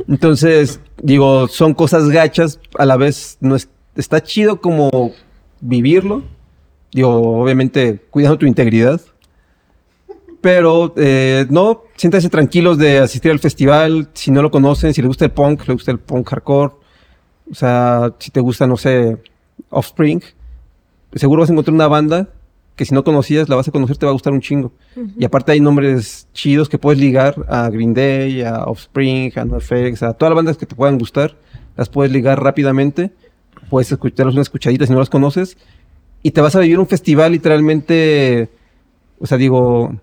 Entonces, digo, son cosas gachas, a la vez no es, está chido como vivirlo. Digo, obviamente cuidando tu integridad. Pero eh, no, siéntanse tranquilos de asistir al festival. Si no lo conocen, si les gusta el punk, les gusta el punk hardcore. O sea, si te gusta, no sé, Offspring, seguro vas a encontrar una banda que si no conocías, la vas a conocer, te va a gustar un chingo. Y aparte hay nombres chidos que puedes ligar a Green Day, a Offspring, a NoFX, a todas las bandas que te puedan gustar. Las puedes ligar rápidamente. Puedes escucharlas una escuchadita si no las conoces. Y te vas a vivir un festival literalmente... O sea, digo...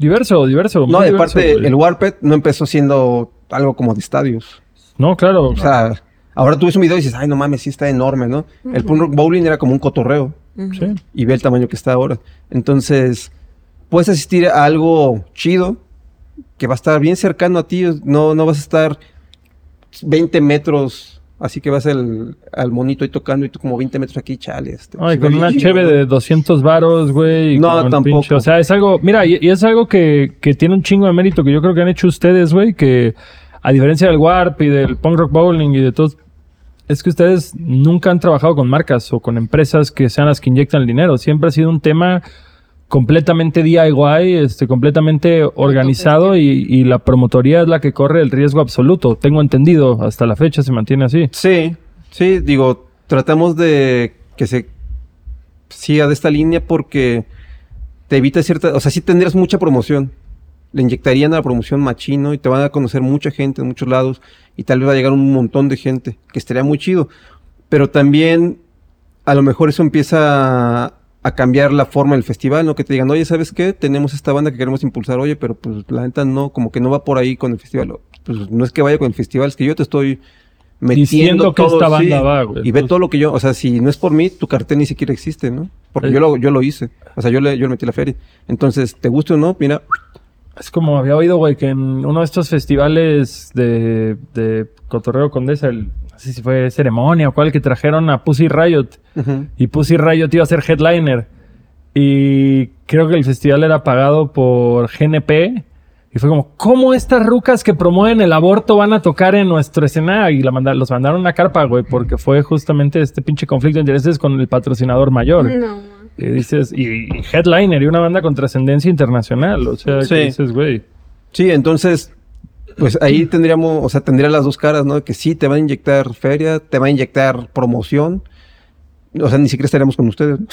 Diverso, diverso. No, de diverso, parte, güey. el Warped no empezó siendo algo como de estadios. No, claro. O sea, ahora tú ves un video y dices, ay, no mames, sí está enorme, ¿no? El Punk Rock Bowling era como un cotorreo sí. y ve el tamaño que está ahora. Entonces, puedes asistir a algo chido que va a estar bien cercano a ti. No, no vas a estar 20 metros, así que vas al, al monito ahí tocando y tú como 20 metros aquí, chale. Este, Ay, se con una cheve de 200 varos, güey. No, tampoco. o sea, es algo, mira, y, y es algo que, que tiene un chingo de mérito que yo creo que han hecho ustedes, güey, que a diferencia del Warp y del Punk Rock Bowling y de todos, es que ustedes nunca han trabajado con marcas o con empresas que sean las que inyectan el dinero. Siempre ha sido un tema completamente DIY, este, completamente organizado y, y la promotoría es la que corre el riesgo absoluto. Tengo entendido, hasta la fecha se mantiene así. Sí, sí, digo, tratamos de que se siga de esta línea porque te evita cierta, o sea, sí tendrías mucha promoción. Le inyectarían a la promoción machino y te van a conocer mucha gente en muchos lados y tal vez va a llegar un montón de gente, que estaría muy chido. Pero también a lo mejor eso empieza a, cambiar la forma del festival, ¿no? Que te digan, oye, ¿sabes qué? Tenemos esta banda que queremos impulsar, oye, pero pues la neta no, como que no va por ahí con el festival. Pues no es que vaya con el festival, es que yo te estoy metiendo Diciendo que todo, esta banda sí, va, güey. Y ve todo lo que yo, o sea, si no es por mí, tu cartel ni siquiera existe, ¿no? Porque Sí. yo lo, yo lo hice. O sea, yo le, yo le metí la feria. Entonces, te guste o no, mira, Es como había oído, güey, que en uno de estos festivales de, de Cotorreo Condesa, el, no sé si fue ceremonia o cuál, que trajeron a Pussy Riot. Y Pussy Riot iba a ser headliner. Y creo que el festival era pagado por GNP. Y fue como, ¿cómo estas rucas que promueven el aborto van a tocar en nuestro escenario? Y la manda- los mandaron a carpa, güey, porque fue justamente este pinche conflicto de intereses con el patrocinador mayor. No. Y dices, y, y headliner y una banda con trascendencia internacional. O sea, Sí. que dices, güey. Sí, entonces, pues ahí tendríamos, o sea, tendría las dos caras, ¿no? Que sí, te va a inyectar feria, te va a inyectar promoción. O sea, ni siquiera estaríamos con ustedes. ¿no?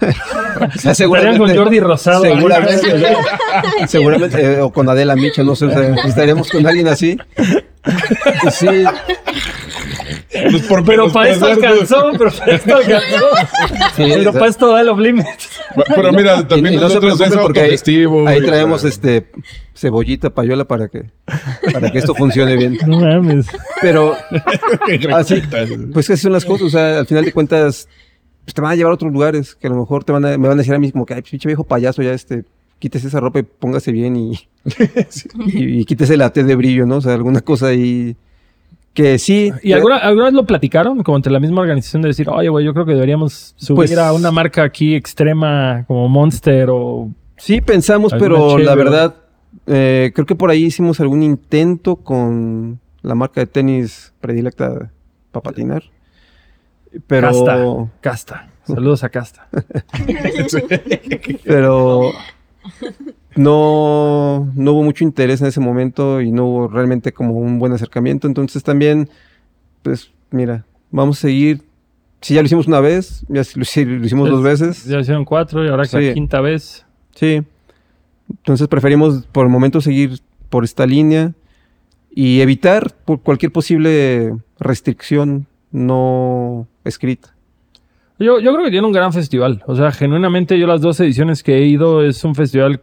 o sea, Estarían con Jordi Rosado. Seguramente. seguramente, eh, o con Adela Micha, no sé, o sea, estaríamos con alguien así. Y sí, Pues por Pero pues, para esto alcanzó, pero para esto alcanzó. sí, Pero para esto da los límites. Pero mira, también y no se nosotros preocupen es porque ahí, autogestivo, ahí traemos este cebollita, payola para que, para que esto funcione bien. No mames. Pero así, pues así son las cosas, o sea, al final de cuentas, pues te van a llevar a otros lugares que a lo mejor te van a, me van a decir a mí como que, ay, pinche viejo payaso, ya este, quítese esa ropa y póngase bien y, y, y quítese la T de brillo, ¿no? O sea, alguna cosa ahí que sí. ¿Y alguna, alguna vez lo platicaron como entre la misma organización de decir, oye, güey, yo creo que deberíamos subir Pues- a una marca aquí extrema como Monster o... Sí, pensamos, pero chévere. la verdad, eh, creo que por ahí hicimos algún intento con la marca de tenis predilecta para patinar. Pero, Casta. Casta. Saludos a Casta. pero no, no hubo mucho interés en ese momento y no hubo realmente como un buen acercamiento. Entonces también, pues mira, vamos a seguir. Si ya lo hicimos una vez, ya si lo, si lo hicimos dos veces. Ya hicieron cuatro y ahora que la Sí. quinta vez. Sí. Entonces preferimos por el momento seguir por esta línea y evitar por cualquier posible restricción no escrita. Yo, yo creo que tiene un gran festival. O sea, genuinamente yo las dos ediciones que he ido es un festival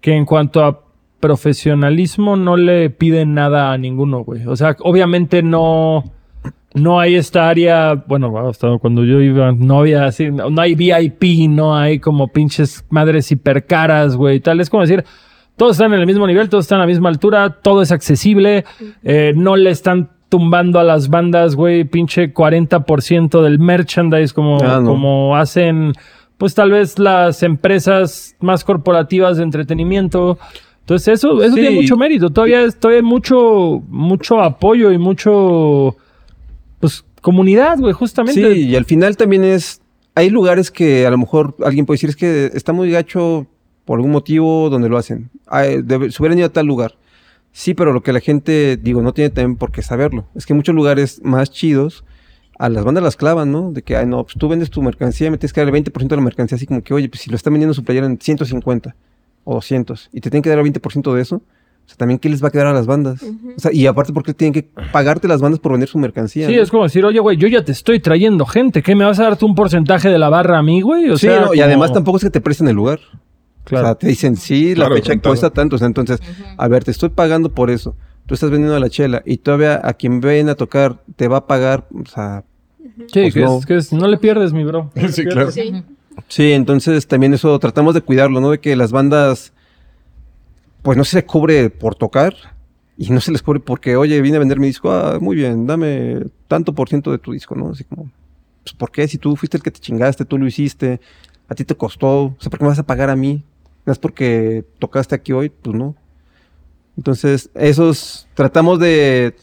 que en cuanto a profesionalismo no le pide nada a ninguno, güey. O sea, obviamente no, no hay esta área, bueno, hasta cuando yo iba, no había así, no, no hay VIP, no hay como pinches madres hipercaras, güey, y tal. Es como decir, todos están en el mismo nivel, todos están a la misma altura, todo es accesible, eh, no le están tumbando a las bandas, güey, pinche 40% del merchandise como, Ah, no. como hacen, pues tal vez las empresas más corporativas de entretenimiento. Entonces eso, eso Sí. tiene mucho mérito. Todavía, hay mucho, mucho apoyo y mucho, pues, comunidad, güey, justamente. Sí, y al final también es. Hay lugares que a lo mejor alguien puede decir es que está muy gacho por algún motivo donde lo hacen. Ay, debe- se hubieran ido a tal lugar. Sí, pero lo que la gente, digo, no tiene también por qué saberlo. Es que muchos lugares más chidos a las bandas las clavan, ¿no? De que, ay, no, pues tú vendes tu mercancía y me tienes que dar el 20% de la mercancía, así como que, oye, pues si lo están vendiendo su playera en 150 o 200 y te tienen que dar el 20% de eso, o sea, también, ¿qué les va a quedar a las bandas? O sea, y aparte, ¿por qué tienen que pagarte las bandas por vender su mercancía? Sí, no? es como decir, oye, güey, yo ya te estoy trayendo gente. ¿Qué me vas a dar tú un porcentaje de la barra a mí, güey? O sí, sea, no, y además tampoco es que te presten el lugar. Claro. O sea, te dicen, sí, la Claro, fecha contado. cuesta tanto. O sea, entonces, a ver, te estoy pagando por eso. Tú estás vendiendo la chela y todavía a quien ven a tocar te va a pagar, o sea, sí, pues que, no. es, que es- no le pierdes, mi bro. No Sí, claro. Sí, entonces también eso tratamos de cuidarlo, ¿no? De que las bandas, pues no se les cobre por tocar y no se les cobre porque, oye, vine a vender mi disco, ah, muy bien, dame tanto por ciento de tu disco, ¿no? Así como, pues ¿por qué? Si tú fuiste el que te chingaste, tú lo hiciste, a ti te costó, o sea, ¿por qué me vas a pagar a mí? ¿No es porque tocaste aquí hoy? Pues no. Entonces, esos, tratamos de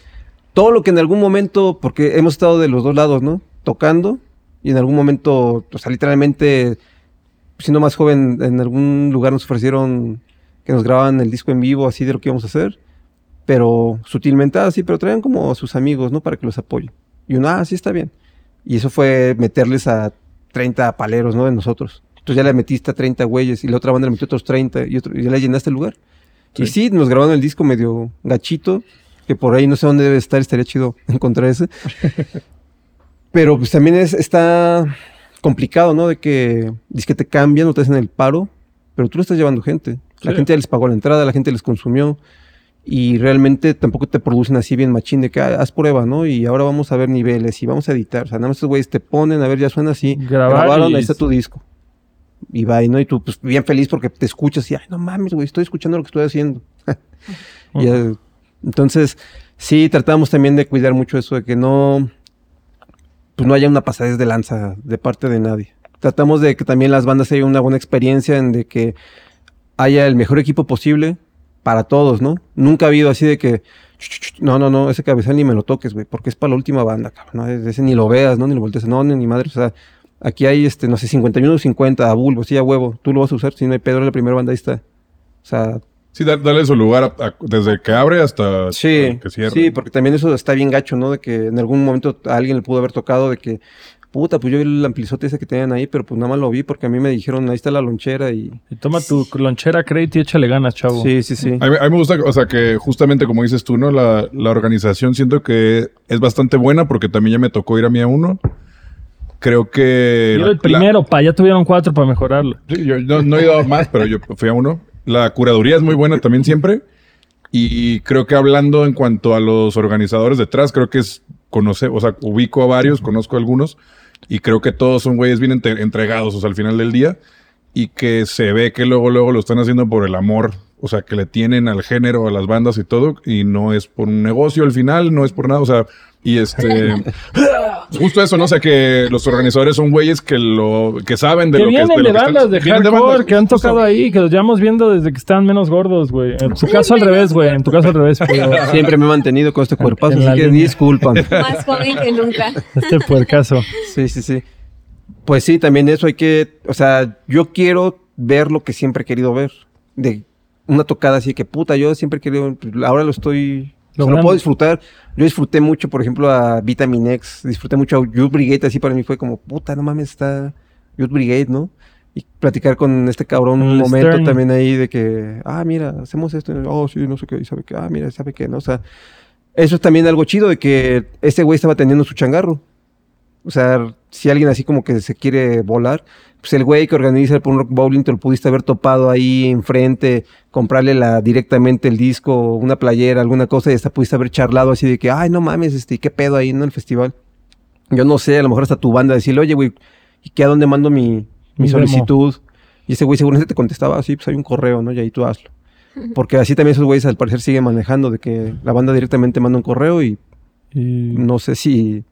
todo lo que en algún momento, porque hemos estado de los dos lados, ¿no? Tocando y en algún momento, o sea, literalmente, siendo más joven, en algún lugar nos ofrecieron que nos grababan el disco en vivo, así de lo que íbamos a hacer, pero sutilmente, ah, sí, pero traían como a sus amigos, ¿no? Para que los apoyen. Y uno, ah, sí, está bien. Y eso fue meterles a 30 paleros, ¿no? De nosotros. Entonces ya le metiste a 30 güeyes y la otra banda le metió otros 30 y, otro, y ya le llenaste el lugar. Y sí, nos grabaron el disco medio gachito, que por ahí no sé dónde debe estar, estaría chido encontrar ese. Pero pues también es, está complicado, ¿no? De que, que te cambian o te hacen el paro, pero tú le estás llevando gente. La Sí. gente ya les pagó la entrada, la gente les consumió y realmente tampoco te producen así bien machín de que ah, haz prueba, ¿no? Y ahora vamos a ver niveles y vamos a editar. O sea, nada más estos güeyes te ponen, a ver, ya suena así. Grabar Grabaron, y- ahí está tu disco. Y va, y ¿no? Y tú, pues, bien feliz porque te escuchas y, ay, no mames, güey, estoy escuchando lo que estoy haciendo. Y, entonces, sí, tratamos también de cuidar mucho eso, de que no, pues no haya una pasadez de lanza de parte de nadie. Tratamos de que también las bandas haya una buena experiencia en de que haya el mejor equipo posible para todos, ¿no? Nunca ha habido así de que, "Ch, ch, ch, no, no, no, ese cabezal ni me lo toques, güey, porque es para la última banda, cabrón, ¿no? Ese ni lo veas, ¿no? Ni lo voltees, no, ni, madre, o sea, aquí hay, este, no sé, 51 o 50 a bulbo, sí, a huevo, tú lo vas a usar, si no hay pedo, la primera banda ahí está. O sea, Sí, da- dale su lugar a- a- desde que abre hasta Sí, que cierra. sí, porque también eso está bien gacho, ¿no? De que en algún momento a alguien le pudo haber tocado de que, puta, pues yo vi el amplizote ese que tenían ahí, pero pues nada más lo vi porque a mí me dijeron, ahí está la lonchera y... Y toma tu lonchera crédito y échale ganas, chavo. Sí, sí, sí. A mí, a mí me gusta, o sea, que justamente como dices tú, ¿no? La, la organización siento que es bastante buena porque también ya me tocó ir a mí a uno. Creo que... Yo el primero, pa, ya tuvieron cuatro para mejorarlo. sí, yo no, no he ido a más, pero yo fui a uno. La curaduría es muy buena también siempre. Y creo que hablando en cuanto a los organizadores detrás, creo que es, conoce, o sea, ubico a varios, conozco a algunos. Y creo que todos son güeyes bien entre- entregados, o sea, al final del día. Y que se ve que luego, luego lo están haciendo por el amor. O sea, que le tienen al género, a las bandas y todo. Y no es por un negocio al final, no es por nada. O sea, y este... justo eso, ¿no? O sea, que los organizadores son güeyes que lo... Que saben de Que lo que... vienen lo de que están- bandas de hardcore bandas, que han justo. tocado ahí, que los llevamos viendo desde que estaban menos gordos, güey. En tu caso al revés, güey. En tu caso al revés, pero Siempre me he mantenido con este cuerpazo, así que línea. disculpan. Más joven que nunca. este puercaso. Sí, sí, sí. Pues sí, también eso hay que, o sea, yo quiero ver lo que siempre he querido ver. De una tocada así que puta, yo siempre querido, pues, ahora lo estoy, o sea, lo puedo disfrutar. Yo disfruté mucho, por ejemplo, a Vitamin X, disfruté mucho a Youth Brigade, así para mí fue como, puta, no mames, está Youth Brigade, ¿no? Y platicar con este cabrón un momento Stern. también ahí de que, ah, mira, hacemos esto, oh, sí, no sé qué, y sabe que, ah, mira, sabe qué, ¿no? O sea, eso es también algo chido de que este güey estaba teniendo su changarro. O sea, si alguien así como que se quiere volar, pues el güey que organiza el Punk Rock Bowling te lo pudiste haber topado ahí enfrente, comprarle la, directamente el disco, una playera, alguna cosa, y hasta pudiste haber charlado así de que, ay, no mames, este, ¿qué pedo ahí, no? El festival. Yo no sé, a lo mejor hasta tu banda decirle, oye, güey, ¿y qué a dónde mando mi, mi demo. solicitud? Y ese güey seguramente te contestaba, sí, pues hay un correo, ¿no? Y ahí tú hazlo. Porque así también esos güeyes al parecer siguen manejando, de que la banda directamente manda un correo y Y- no sé si...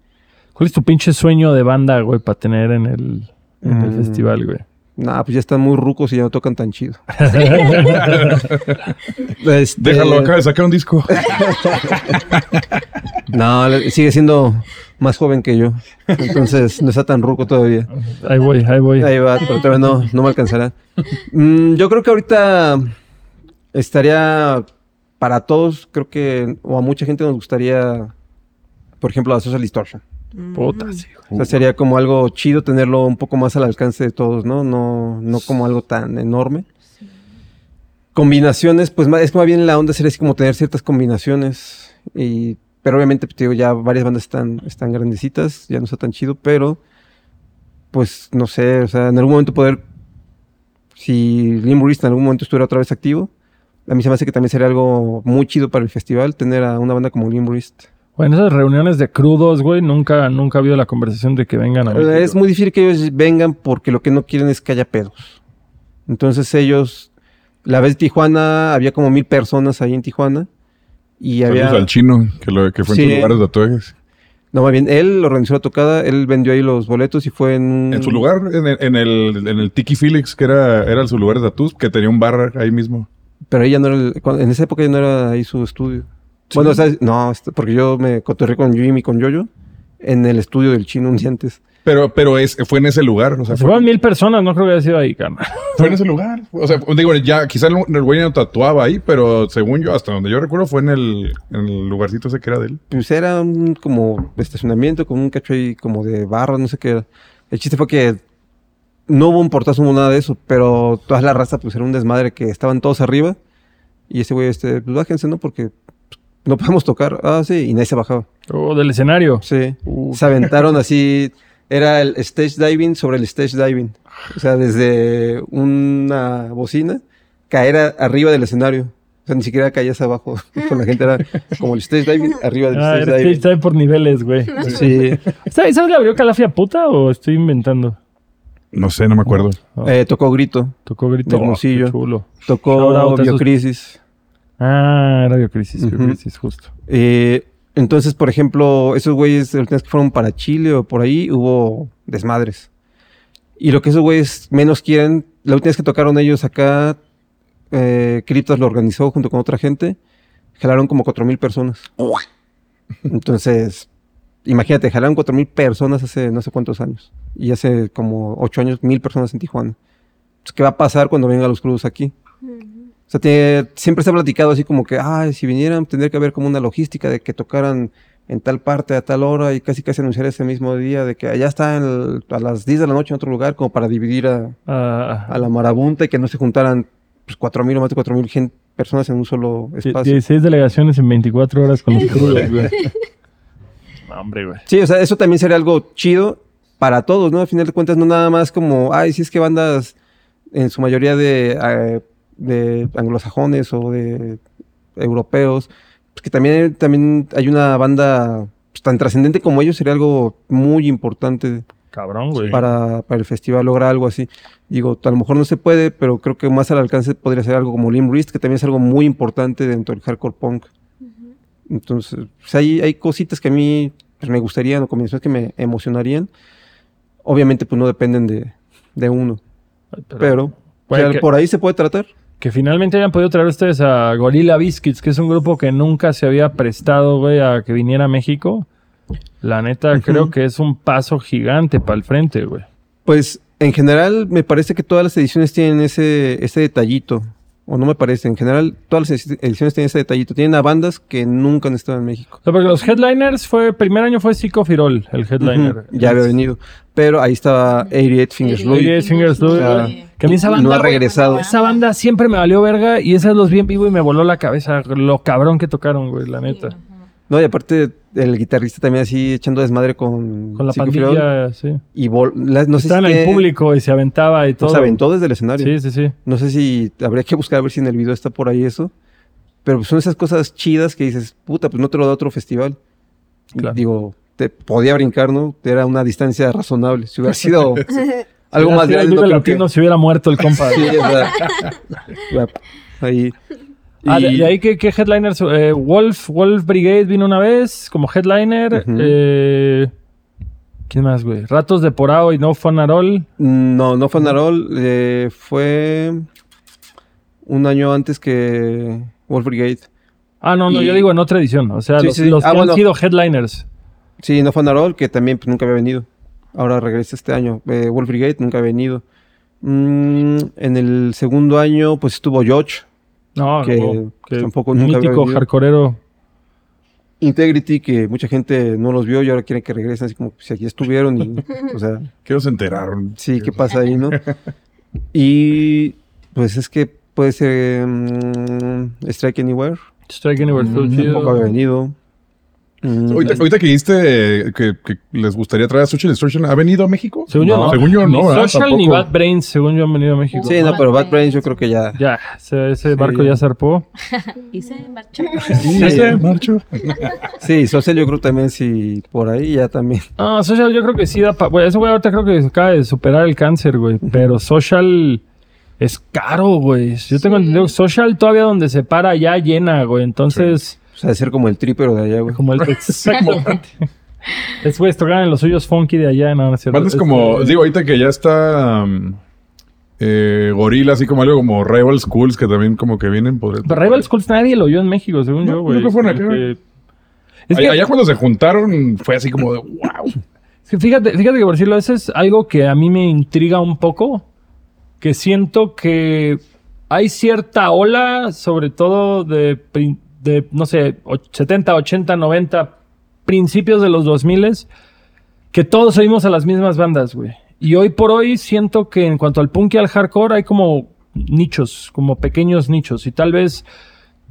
¿Cuál es tu pinche sueño de banda, güey, para tener en el, en el Mm. festival, güey? Nah, pues ya están muy rucos y ya no tocan tan chido. Este, Déjalo, acaba de sacar un disco. No, sigue siendo más joven que yo. Entonces no está tan ruco todavía. Ahí voy, ahí voy. Ahí va, pero todavía no, no me alcanzará. Mm, yo creo que ahorita estaría para todos, creo que, o a mucha gente nos gustaría, por ejemplo, la Social Distortion. Puta, sí, güey. O sea, sería como algo chido tenerlo un poco más al alcance de todos, ¿no? No, no como algo tan enorme. Combinaciones, pues es más bien la onda sería así como tener ciertas combinaciones. Y, pero obviamente, pues, te digo, ya varias bandas están, están grandecitas, ya no está tan chido, pero pues no sé, o sea, en algún momento poder, si Limburist en algún momento estuviera otra vez activo, a mí se me hace que también sería algo muy chido para el festival tener a una banda como Limburist. Bueno, esas reuniones de crudos, güey, nunca, nunca ha habido la conversación de que vengan a México. Es muy difícil que ellos vengan porque lo que no quieren es que haya pedos. Entonces ellos, la vez de Tijuana, había como mil personas ahí en Tijuana. Y Saludos había... al chino, que, lo, que fue en Sí. sus lugares de tatuajes. No, más bien, él organizó la tocada, él vendió ahí los boletos y fue en... En su lugar, en el, en el, en el Tiki Felix, que era, era su lugar de tatuos, que tenía un bar ahí mismo. Pero ella no era... el- en esa época ya no era ahí su estudio. Bueno, o sea, no, este, porque yo me cotorré con Jimmy y con Yoyo en el estudio del chino un día antes. Pero, pero es, fue en ese lugar, o sea, Se fue, fueron mil personas, no creo que haya sido ahí, carnal. fue en ese lugar. O sea, digo, ya, quizá el, el güey no tatuaba ahí, pero según yo, hasta donde yo recuerdo, fue en el, en el lugarcito ese que era de él. pues era un como estacionamiento con un cacho ahí como de barra, no sé qué era. El chiste fue que no hubo un portazo, no hubo nada de eso, pero toda la raza pues era un desmadre que estaban todos arriba y ese güey, este, pues bájense, ¿no? Porque no podemos tocar. Ah, sí, y nadie se bajaba. O del escenario. Sí. Uh. Se aventaron así, era el stage diving sobre el stage diving. O sea, desde una bocina, caer a- arriba del escenario. O sea, ni siquiera caías abajo. Con la gente era como el stage diving arriba del Ah, stage era- diving. está ahí por niveles, güey. Sí. ¿Sabes ¿sabes la abrió Calafia puta o estoy inventando? No sé, no me acuerdo. Eh, tocó Grito, tocó grito. Hermosillo. Oh, chulo. Tocó Biocrisis. Ah, era Biocrisis, Ujú. Biocrisis, justo. Eh, entonces, por ejemplo, esos güeyes, la última vez que fueron para Chile o por ahí, hubo desmadres. Y lo que esos güeyes menos quieren, la última vez que tocaron ellos acá, eh, Criptas lo organizó junto con otra gente, jalaron como cuatro mil personas. Entonces, imagínate, jalaron cuatro mil personas hace no sé cuántos años. Y hace como ocho años, mil personas en Tijuana. Pues, ¿Qué va a pasar cuando vengan los crudos aquí? O sea, tiene- siempre se ha platicado así como que, ay, si vinieran, tendría que haber como una logística de que tocaran en tal parte a tal hora y casi casi anunciar ese mismo día de que allá está el- a las 10 de la noche en otro lugar como para dividir a, Ah, a la marabunta y que no se juntaran pues, 4.000 o más de 4.000 gen- personas en un solo espacio. 16 delegaciones en 24 horas con los crudos, güey. No, hombre, güey. Sí, o sea, eso también sería algo chido para todos, ¿no? Al final de cuentas, no nada más como, ay, si es que bandas en su mayoría de, eh, de anglosajones o de europeos, pues que también, también hay una banda pues, tan trascendente como ellos, sería algo muy importante Cabrón, güey. para, para el festival lograr algo así. Digo, a lo mejor no se puede, pero creo que más al alcance podría ser algo como Limp Wrist, que también es algo muy importante dentro del hardcore punk. Entonces, pues, hay, hay cositas que a mí pues, me gustarían o combinaciones que me emocionarían. Obviamente, pues no dependen de, de uno, pero Güey, o sea, que- por ahí se puede tratar. Que finalmente hayan podido traer ustedes a Gorilla Biscuits, que es un grupo que nunca se había prestado, güey, a que viniera a México. La neta, creo que es un paso gigante para el frente, güey. Pues en general me parece que todas las ediciones tienen ese, ese detallito. O no me parece, en general todas las ediciones tienen ese detallito. Tienen a bandas que nunca han estado en México. O sea, porque los headliners fue, primer año fue Psycho Firol, el headliner. Ya había venido. Pero ahí estaba 88 Fingers Oye, Louis. Oye, Fingers Louis, O sea, güey. Que a mí esa banda, no ha güey, regresado. Esa banda siempre me valió verga y esa los vi en vivo y me voló la cabeza lo cabrón que tocaron, güey, la neta. No, y aparte el guitarrista también así echando desmadre con... Con la pandilla, sí. Y vol- la- no sé Estaba si en que- público y se aventaba y todo. Se aventó desde el escenario. Sí, sí, sí. No sé si habría que buscar a ver si en el video está por ahí eso. Pero son esas cosas chidas que dices, puta, pues no te lo da otro festival. Claro. Digo, te podía brincar, ¿no? Era una distancia razonable. Si hubiera sido algo más grande, creo Latino que... si hubiera muerto el compa. Sí, ahí. Ah, de, Y- de ahí que, que headliners, eh, Wolf, Wolf Brigade vino una vez como headliner. Eh, ¿Quién más, güey? Ratos de Porao y No All. No, no fue Narol. eh, fue un año antes que Wolf Brigade. Ah, no, no, Y- yo digo en otra edición. O sea, Sí, los, sí. los Ah, que bueno. han sido headliners. Sí, no fue Narol, que también pues, nunca había venido. Ahora regresa este año. Eh, Wolf Brigade nunca había venido. Mm, en el segundo año, pues estuvo George. No, Que no, que tampoco nunca mítico hardcoreero. Integrity, que mucha gente no los vio y ahora quieren que regresen, así como si aquí estuvieron y, o sea, Que no se enteraron. sí, ¿qué pasa ahí, no? Y, pues es que puede ser mm, Strike Anywhere, Strike Anywhere chido. tampoco había venido. Mm, Ahorita, ahorita que dijiste que, que les gustaría traer a Social Destruction, ¿ha venido a México? Según yo, no. Según yo, Ni no. ¿verdad? Social ni. Bad Brains, según yo, han venido a México. Sí, no, pero Bad Brains yo creo que ya... Ya, ese, ese Sí. barco ya zarpó. Y se marchó. Sí. Sí, Social yo creo también sí, por ahí ya también. Ah, Social yo creo que sí da pa... Güey, ese güey ahorita creo que acaba de superar el cáncer, güey. Pero Social es caro, güey. Yo tengo entendido que Social todavía donde se para ya llena, güey. Entonces, O sea, de ser como el tripero de allá, güey. como el... Exactamente. Es güey, tocaban en los suyos funky de allá, no, no es cierto. Bandas Es- como, digo, ahorita que ya está um, eh, Gorilla, así como algo como Rival Schools, que también como que vienen por... Pero Rival Schools nadie lo oyó en México, según No, yo, güey. nunca fueron acá, Como que- Es Allá, que, allá cuando se juntaron fue así como de wow. es que fíjate, fíjate que por decirlo, eso es algo que a mí me intriga un poco. Que siento que hay cierta ola, sobre todo de, de no sé, och- 70, 80, 90, principios de los 2000 que todos oímos a las mismas bandas, güey. Y hoy por hoy siento que en cuanto al punk y al hardcore hay como nichos, como pequeños nichos. Y tal vez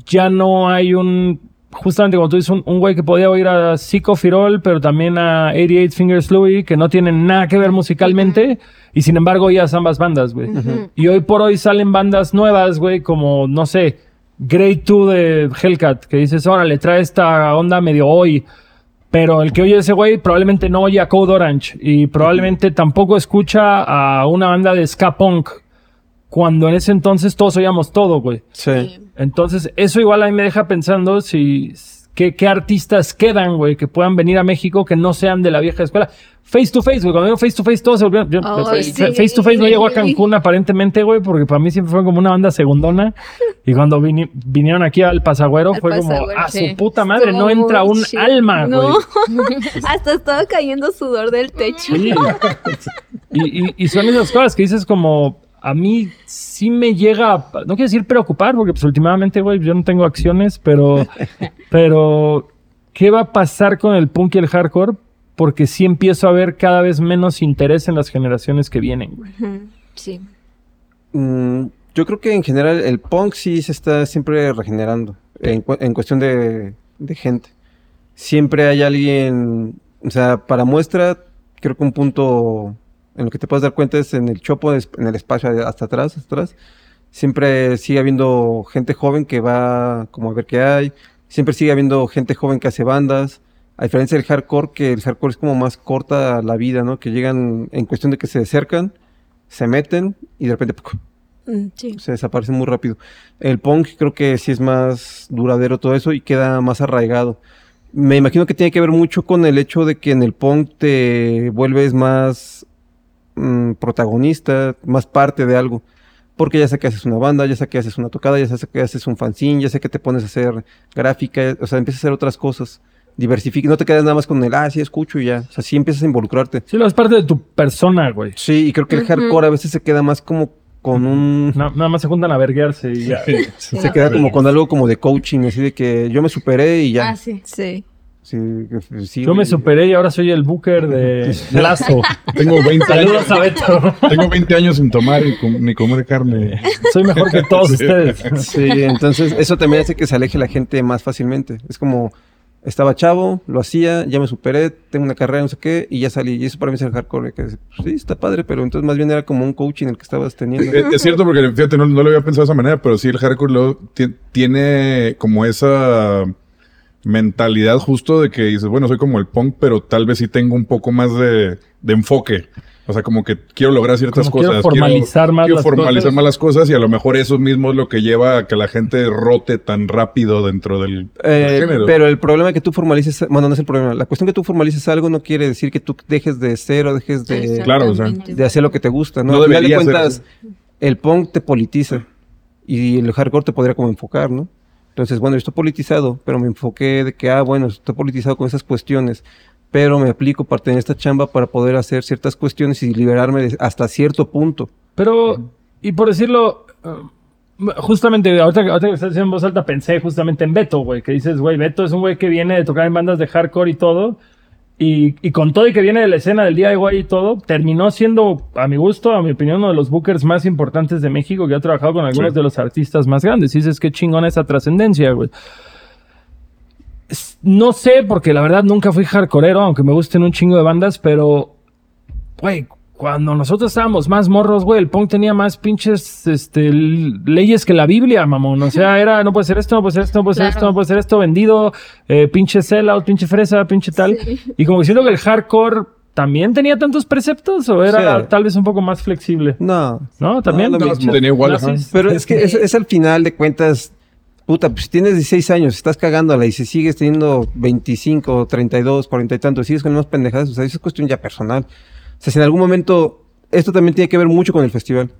ya no hay un. Justamente como tú dices, un, un güey que podía oír a Zico Firol, pero también a 88 Fingers Louie, que no tienen nada que ver musicalmente, y sin embargo oías ambas bandas, güey. Y hoy por hoy salen bandas nuevas, güey, como, no sé, Grade 2 de Hellcat, que dices, órale, trae esta onda medio hoy. Pero el que oye ese güey probablemente no oye a Code Orange y probablemente tampoco escucha a una banda de ska punk. Cuando en ese entonces todos oíamos todo, güey. Sí. Entonces, eso igual a mí me deja pensando si qué, qué artistas quedan, güey, que puedan venir a México que no sean de la vieja escuela. Face to face, güey. Cuando digo face to face, todos se yo- Ay, face, sí. face to face no llegó a Cancún aparentemente, güey, porque para mí siempre fue como una banda segundona. Y cuando vini- vinieron aquí al Pasagüero Al fue como, a sí. su puta madre, no entra un chido. alma, No. güey. Hasta estaba cayendo sudor del techo. Sí. Y, y- y son esas cosas que dices como, a mí sí me llega, a- no quiero decir preocupar, porque pues últimamente, güey, yo no tengo acciones, pero, pero, ¿qué va a pasar con el punk y el hardcore? Porque sí empiezo a ver cada vez menos interés en las generaciones que vienen, güey. Sí. Mm, yo creo que en general el punk sí se está siempre regenerando en, cu- en cuestión de, de gente. Siempre hay alguien, o sea, para muestra, creo que un punto en lo que te puedes dar cuenta es en el chopo, en el espacio hasta atrás, hasta atrás. Siempre sigue habiendo gente joven que va como a ver qué hay. Siempre sigue habiendo gente joven que hace bandas. A diferencia del hardcore, que el hardcore es como más corta la vida, ¿no? Que llegan en cuestión de que se acercan, se meten y de repente ¡puc! Mm, Sí. se desaparece muy rápido. El punk creo que sí es más duradero todo eso y queda más arraigado. Me imagino que tiene que ver mucho con el hecho de que en el punk te vuelves más mm, protagonista, más parte de algo. Porque ya sé que haces una banda, ya sé que haces una tocada, ya sé que haces un fanzine, ya sé que te pones a hacer gráfica, o sea, empiezas a hacer otras cosas. Diversifica, no te quedas nada más con el, ah, sí, escucho y ya. O sea, sí empiezas a involucrarte. Sí, lo es parte de tu persona, güey. Sí, y creo que el hardcore a veces se queda más como con un... Na- nada más se juntan a verguearse y ya. Se queda como con algo como de coaching, así de que yo me superé y ya. Ah, sí. Sí. Sí, que- sí, Yo me superé y ahora soy el booker de Lazo. Tengo 20 años, Saludos a Beto. tengo 20 años sin tomar y com- ni comer carne. Soy mejor que todos ustedes. Sí, entonces eso también hace que se aleje la gente más fácilmente. Es como Estaba chavo, lo hacía, ya me superé, tengo una carrera, no sé qué, y ya salí. Y eso para mí es el hardcore. Que, pues, sí, está padre, pero entonces más bien era como un coaching el que estabas teniendo. Es, cierto porque, fíjate, no, no lo había pensado de esa manera, pero sí el hardcore luego ti- tiene como esa mentalidad justo de que dices, bueno, soy como el punk, pero tal vez sí tengo un poco más de, de enfoque. O sea, como que quiero lograr ciertas Como quiero cosas. formalizar más quiero las formalizar cosas. más las cosas y a lo mejor eso mismo es lo que lleva a que la gente rote tan rápido dentro del, del Eh, género. pero el problema que tú formalices, bueno, no es el problema. La cuestión que tú formalices algo no quiere decir que tú dejes de ser o dejes de, Claro, o sea, de hacer lo que te gusta, ¿no? No Al final de cuentas, el punk te politiza y el hardcore te podría como enfocar, ¿no? Entonces, bueno, yo estoy politizado, pero me enfoqué de que, ah, bueno, estoy politizado con esas cuestiones, pero me aplico para tener esta chamba para poder hacer ciertas cuestiones y liberarme de- hasta cierto punto. Pero, y por decirlo, eh, justamente, ahorita, que- ahorita que estás diciendo en voz alta, pensé justamente en Beto, güey, que dices, güey, Beto es un güey que viene de tocar en bandas de hardcore y todo, y, y con todo y que viene de la escena del DIY y todo, terminó siendo, a mi gusto, a mi opinión, uno de los bookers más importantes de México, que ha trabajado con algunos Sí. de los artistas más grandes. Y dices, qué chingona esa trascendencia, güey. No sé, porque la verdad nunca fui hardcoreero, aunque me gusten un chingo de bandas, pero, güey, cuando nosotros estábamos más morros, güey, el punk tenía más pinches este, leyes que la Biblia, mamón. O sea, era, no puede ser esto, no puede ser esto, no puede ser Claro. esto, no puede ser esto, vendido, eh, pinche sellout, pinche fresa, pinche tal. Y como que siento que el hardcore también tenía tantos preceptos o era Sí. tal vez un poco más flexible. No. ¿No? También. No, lo mismo. Tenía igual. Pero es que es, es al final de cuentas, puta, pues si tienes 16 años, estás cagándola y si sigues teniendo 25, 32, 40 y tantos, sigues con mismas pendejadas, o sea, eso es cuestión ya personal. O sea, si en algún momento, esto también tiene que ver mucho con el festival.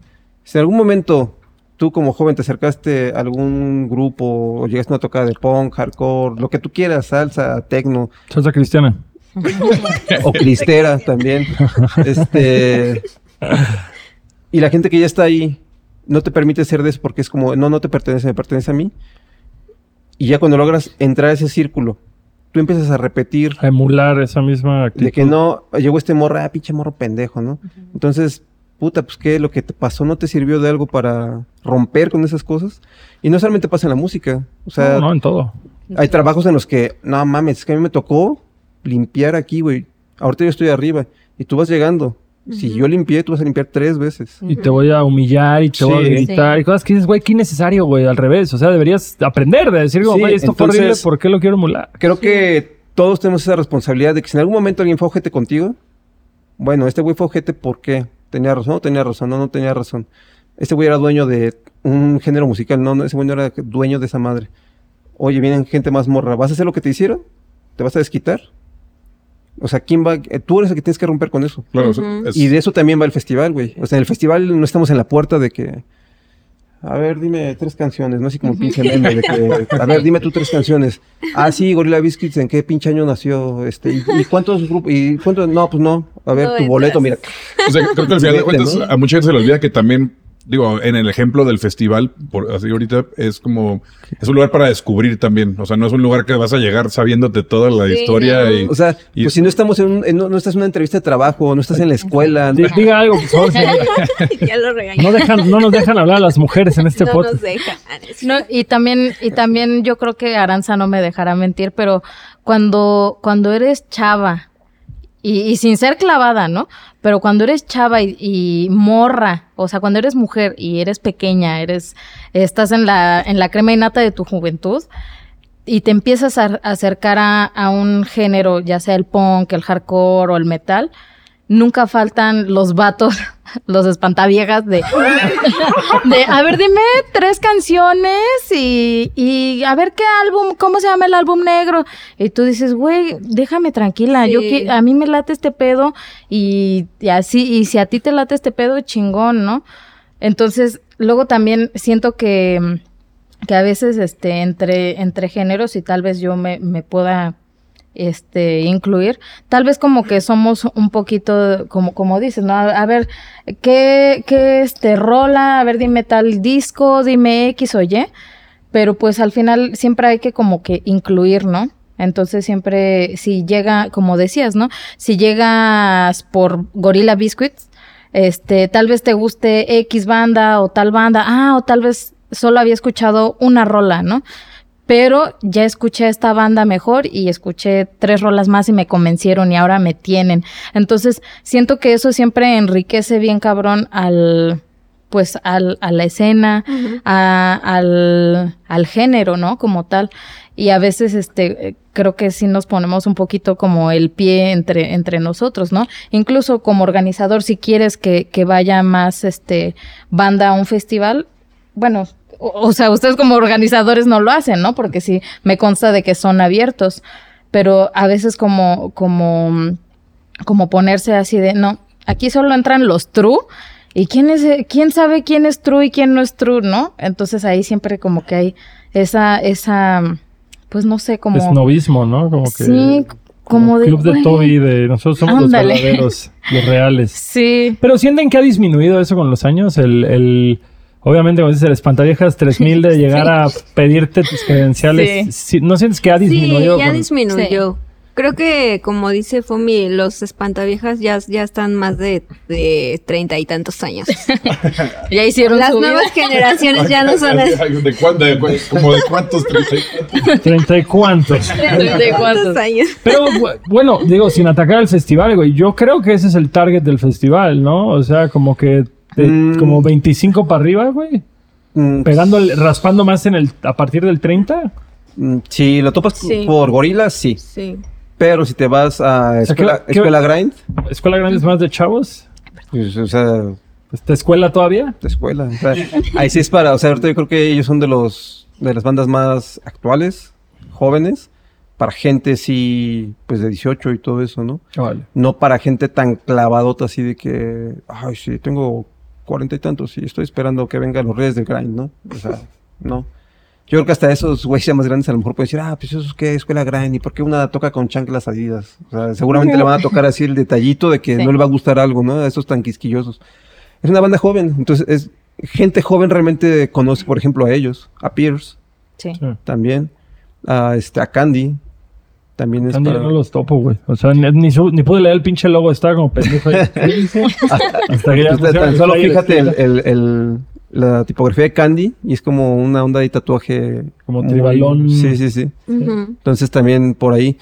Si en algún momento tú como joven te acercaste a algún grupo o llegaste a una tocada de punk, hardcore, lo que tú quieras, salsa, tecno Salsa cristiana. o cristera también, este, y la gente que ya está ahí no te permite ser de eso porque es como, no, no te pertenece, me pertenece a mí. Y ya cuando logras entrar a ese círculo, tú empiezas a repetir A emular esa misma actitud. de que no, llegó este morro, ah, pinche morro pendejo, ¿no? Entonces, puta, pues qué, lo que te pasó no te sirvió de algo para romper con esas cosas. Y no solamente pasa en la música, o sea, no, no, en todo. hay trabajos en los que, no mames, es que a mí me tocó limpiar aquí, güey. Ahorita yo estoy arriba y tú vas llegando. Si yo limpié, tú vas a limpiar tres veces. Y te voy a humillar y te voy a Sí. gritar y cosas que dices, güey, qué innecesario, güey, al revés. O sea, deberías aprender de decir, Sí, güey, esto fue entonces- horrible, ¿por qué lo quiero emular? Creo que todos tenemos esa responsabilidad de que si en algún momento alguien fue ojete contigo, bueno, este güey fue ojete ¿por qué? ¿Tenía razón? No tenía razón, no, no tenía razón. Este güey era dueño de un género musical, no, no, ese güey no era dueño de esa madre. Oye, vienen gente más morra, ¿vas a hacer lo que te hicieron? ¿Te vas a desquitar? O sea, ¿quién va? eh, Tú eres el que tienes que romper con eso. Claro, Ujú. es- Y de eso también va el festival, güey. O sea, en el festival no estamos en la puerta de que. A ver, dime tres canciones, no así como pinche meme de que. A ver, dime tú tres canciones. Ah, sí, Gorilla Biscuits, ¿en qué pinche año nació? Este, ¿y, y cuántos grupos? ¿Y cuántos? No, pues no. A ver, No tu boleto, mira. O sea, creo que al final de cuentas ¿no? a mucha gente se le olvida que también, digo, en el ejemplo del festival, por así ahorita, es como, es un lugar para descubrir también. O sea, no es un lugar que vas a llegar sabiéndote toda la Sí, historia no. y... O sea, y- pues si no estamos en, un- en- no, no estás en una entrevista de trabajo, no estás en la escuela. Di- Diga algo, por favor. ya lo regañé. No, dejan, no nos dejan hablar a las mujeres en este no podcast. nos deja. No, y también, y también yo creo que Aranza no me dejará mentir, pero cuando, cuando eres chava, y, sin ser clavada, ¿no? Pero cuando eres chava y, morra, o sea, cuando eres mujer y eres pequeña, eres, estás en la, en la crema innata de tu juventud, y te empiezas a, a acercar a, a un género, ya sea el punk, el hardcore o el metal, nunca faltan los vatos, los espantaviejas de, de a ver, dime tres canciones y, y a ver qué álbum, cómo se llama el álbum negro. Y tú dices, güey, déjame tranquila, yo que, a mí me late este pedo y, y así, y si a ti te late este pedo, chingón, ¿no? Entonces, luego también siento que, que a veces este, entre, entre géneros y tal vez yo me, me pueda este incluir. Tal vez como que somos un poquito como como dices no a, a ver qué qué este rola a ver dime tal disco dime x o y. Pero pues al final siempre hay que como que incluir no entonces siempre si llega como decías no si llegas por Gorilla Biscuits este tal vez te guste x banda o tal banda. Ah o tal vez solo había escuchado una rola no pero ya escuché esta banda mejor y escuché tres rolas más y me convencieron y ahora me tienen. Entonces, siento que eso siempre enriquece bien cabrón al pues al, a la escena, a- al, al género, ¿no? Como tal. Y a veces, este, creo que sí nos ponemos un poquito como el pie entre, entre nosotros, ¿no? Incluso como organizador, si quieres que, que vaya más, este, banda a un festival, bueno, o, o sea, ustedes como organizadores no lo hacen, ¿no? Porque sí, me consta de que son abiertos, pero a veces como, como, como ponerse así de, no, aquí solo entran los true, ¿y quién es, quién sabe quién es true y quién no es true, no? Entonces ahí siempre como que hay esa, esa, pues no sé, como... Esnovismo, ¿no? Como que. sí, como de... Club de. Toby, de nosotros somos Ándale. los verdaderos, los reales. Sí. Pero sienten que ha disminuido eso con los años, el, el obviamente como dices el espantaviejas 3000 de llegar a pedirte tus credenciales, sí, ¿no sientes que ha disminuido? Sí, ya con- disminuyó. Creo que, como dice Fumi, los espantaviejas ya, ya están más de de treinta y tantos años. Ya hicieron Las su vida. nuevas generaciones ya no son así. ¿De cuánto? De como de cuántos? Treinta y- 30 y cuántos. ¿De cuántos? años. Pero bu- bueno, digo, sin atacar al festival, güey, yo creo que ese es el target del festival, ¿no? O sea, como que de- Mm. como 25 para arriba, güey. Mm, Pegando, el- raspando más en el, a partir del 30. mm, Si lo topas Sí. por gorilas, sí. Sí. Pero si te vas a escuela, ¿qué- qué- escuela grind, ¿Escuela grande es más de chavos? pues, o sea, ¿Esta escuela todavía? de escuela. o sea, ahí sí es para, o sea, ahorita yo creo que ellos son de los de las bandas más actuales, jóvenes, para gente sí, pues de 18 y todo eso, ¿no? Vale. No para gente tan clavadota así de que, ay, sí, tengo cuarenta y tantos y estoy esperando que vengan los reyes del grind, ¿no? O sea, no. Yo creo que hasta esos güeyes ya más grandes a lo mejor pueden decir, ah, pues eso es que escuela grind y por qué una toca con chanclas adidas. O sea, seguramente le van a tocar así el detallito de que Sí. no le va a gustar algo, ¿no? A esos tan quisquillosos. Es una banda joven, entonces es gente joven realmente conoce, por ejemplo, a ellos, a Pierce Sí. Sí. también, a este, a Candy. También es Candy para- no los topo, güey. O sea, ni, ni, su- ni pude leer el pinche logo, estaba como pendejo ahí. Hasta que ya Pues, tan solo fíjate el, el- el- la tipografía de Candy y es como una onda de tatuaje. Como muy- tribalón. Sí, sí, sí. Entonces también por ahí.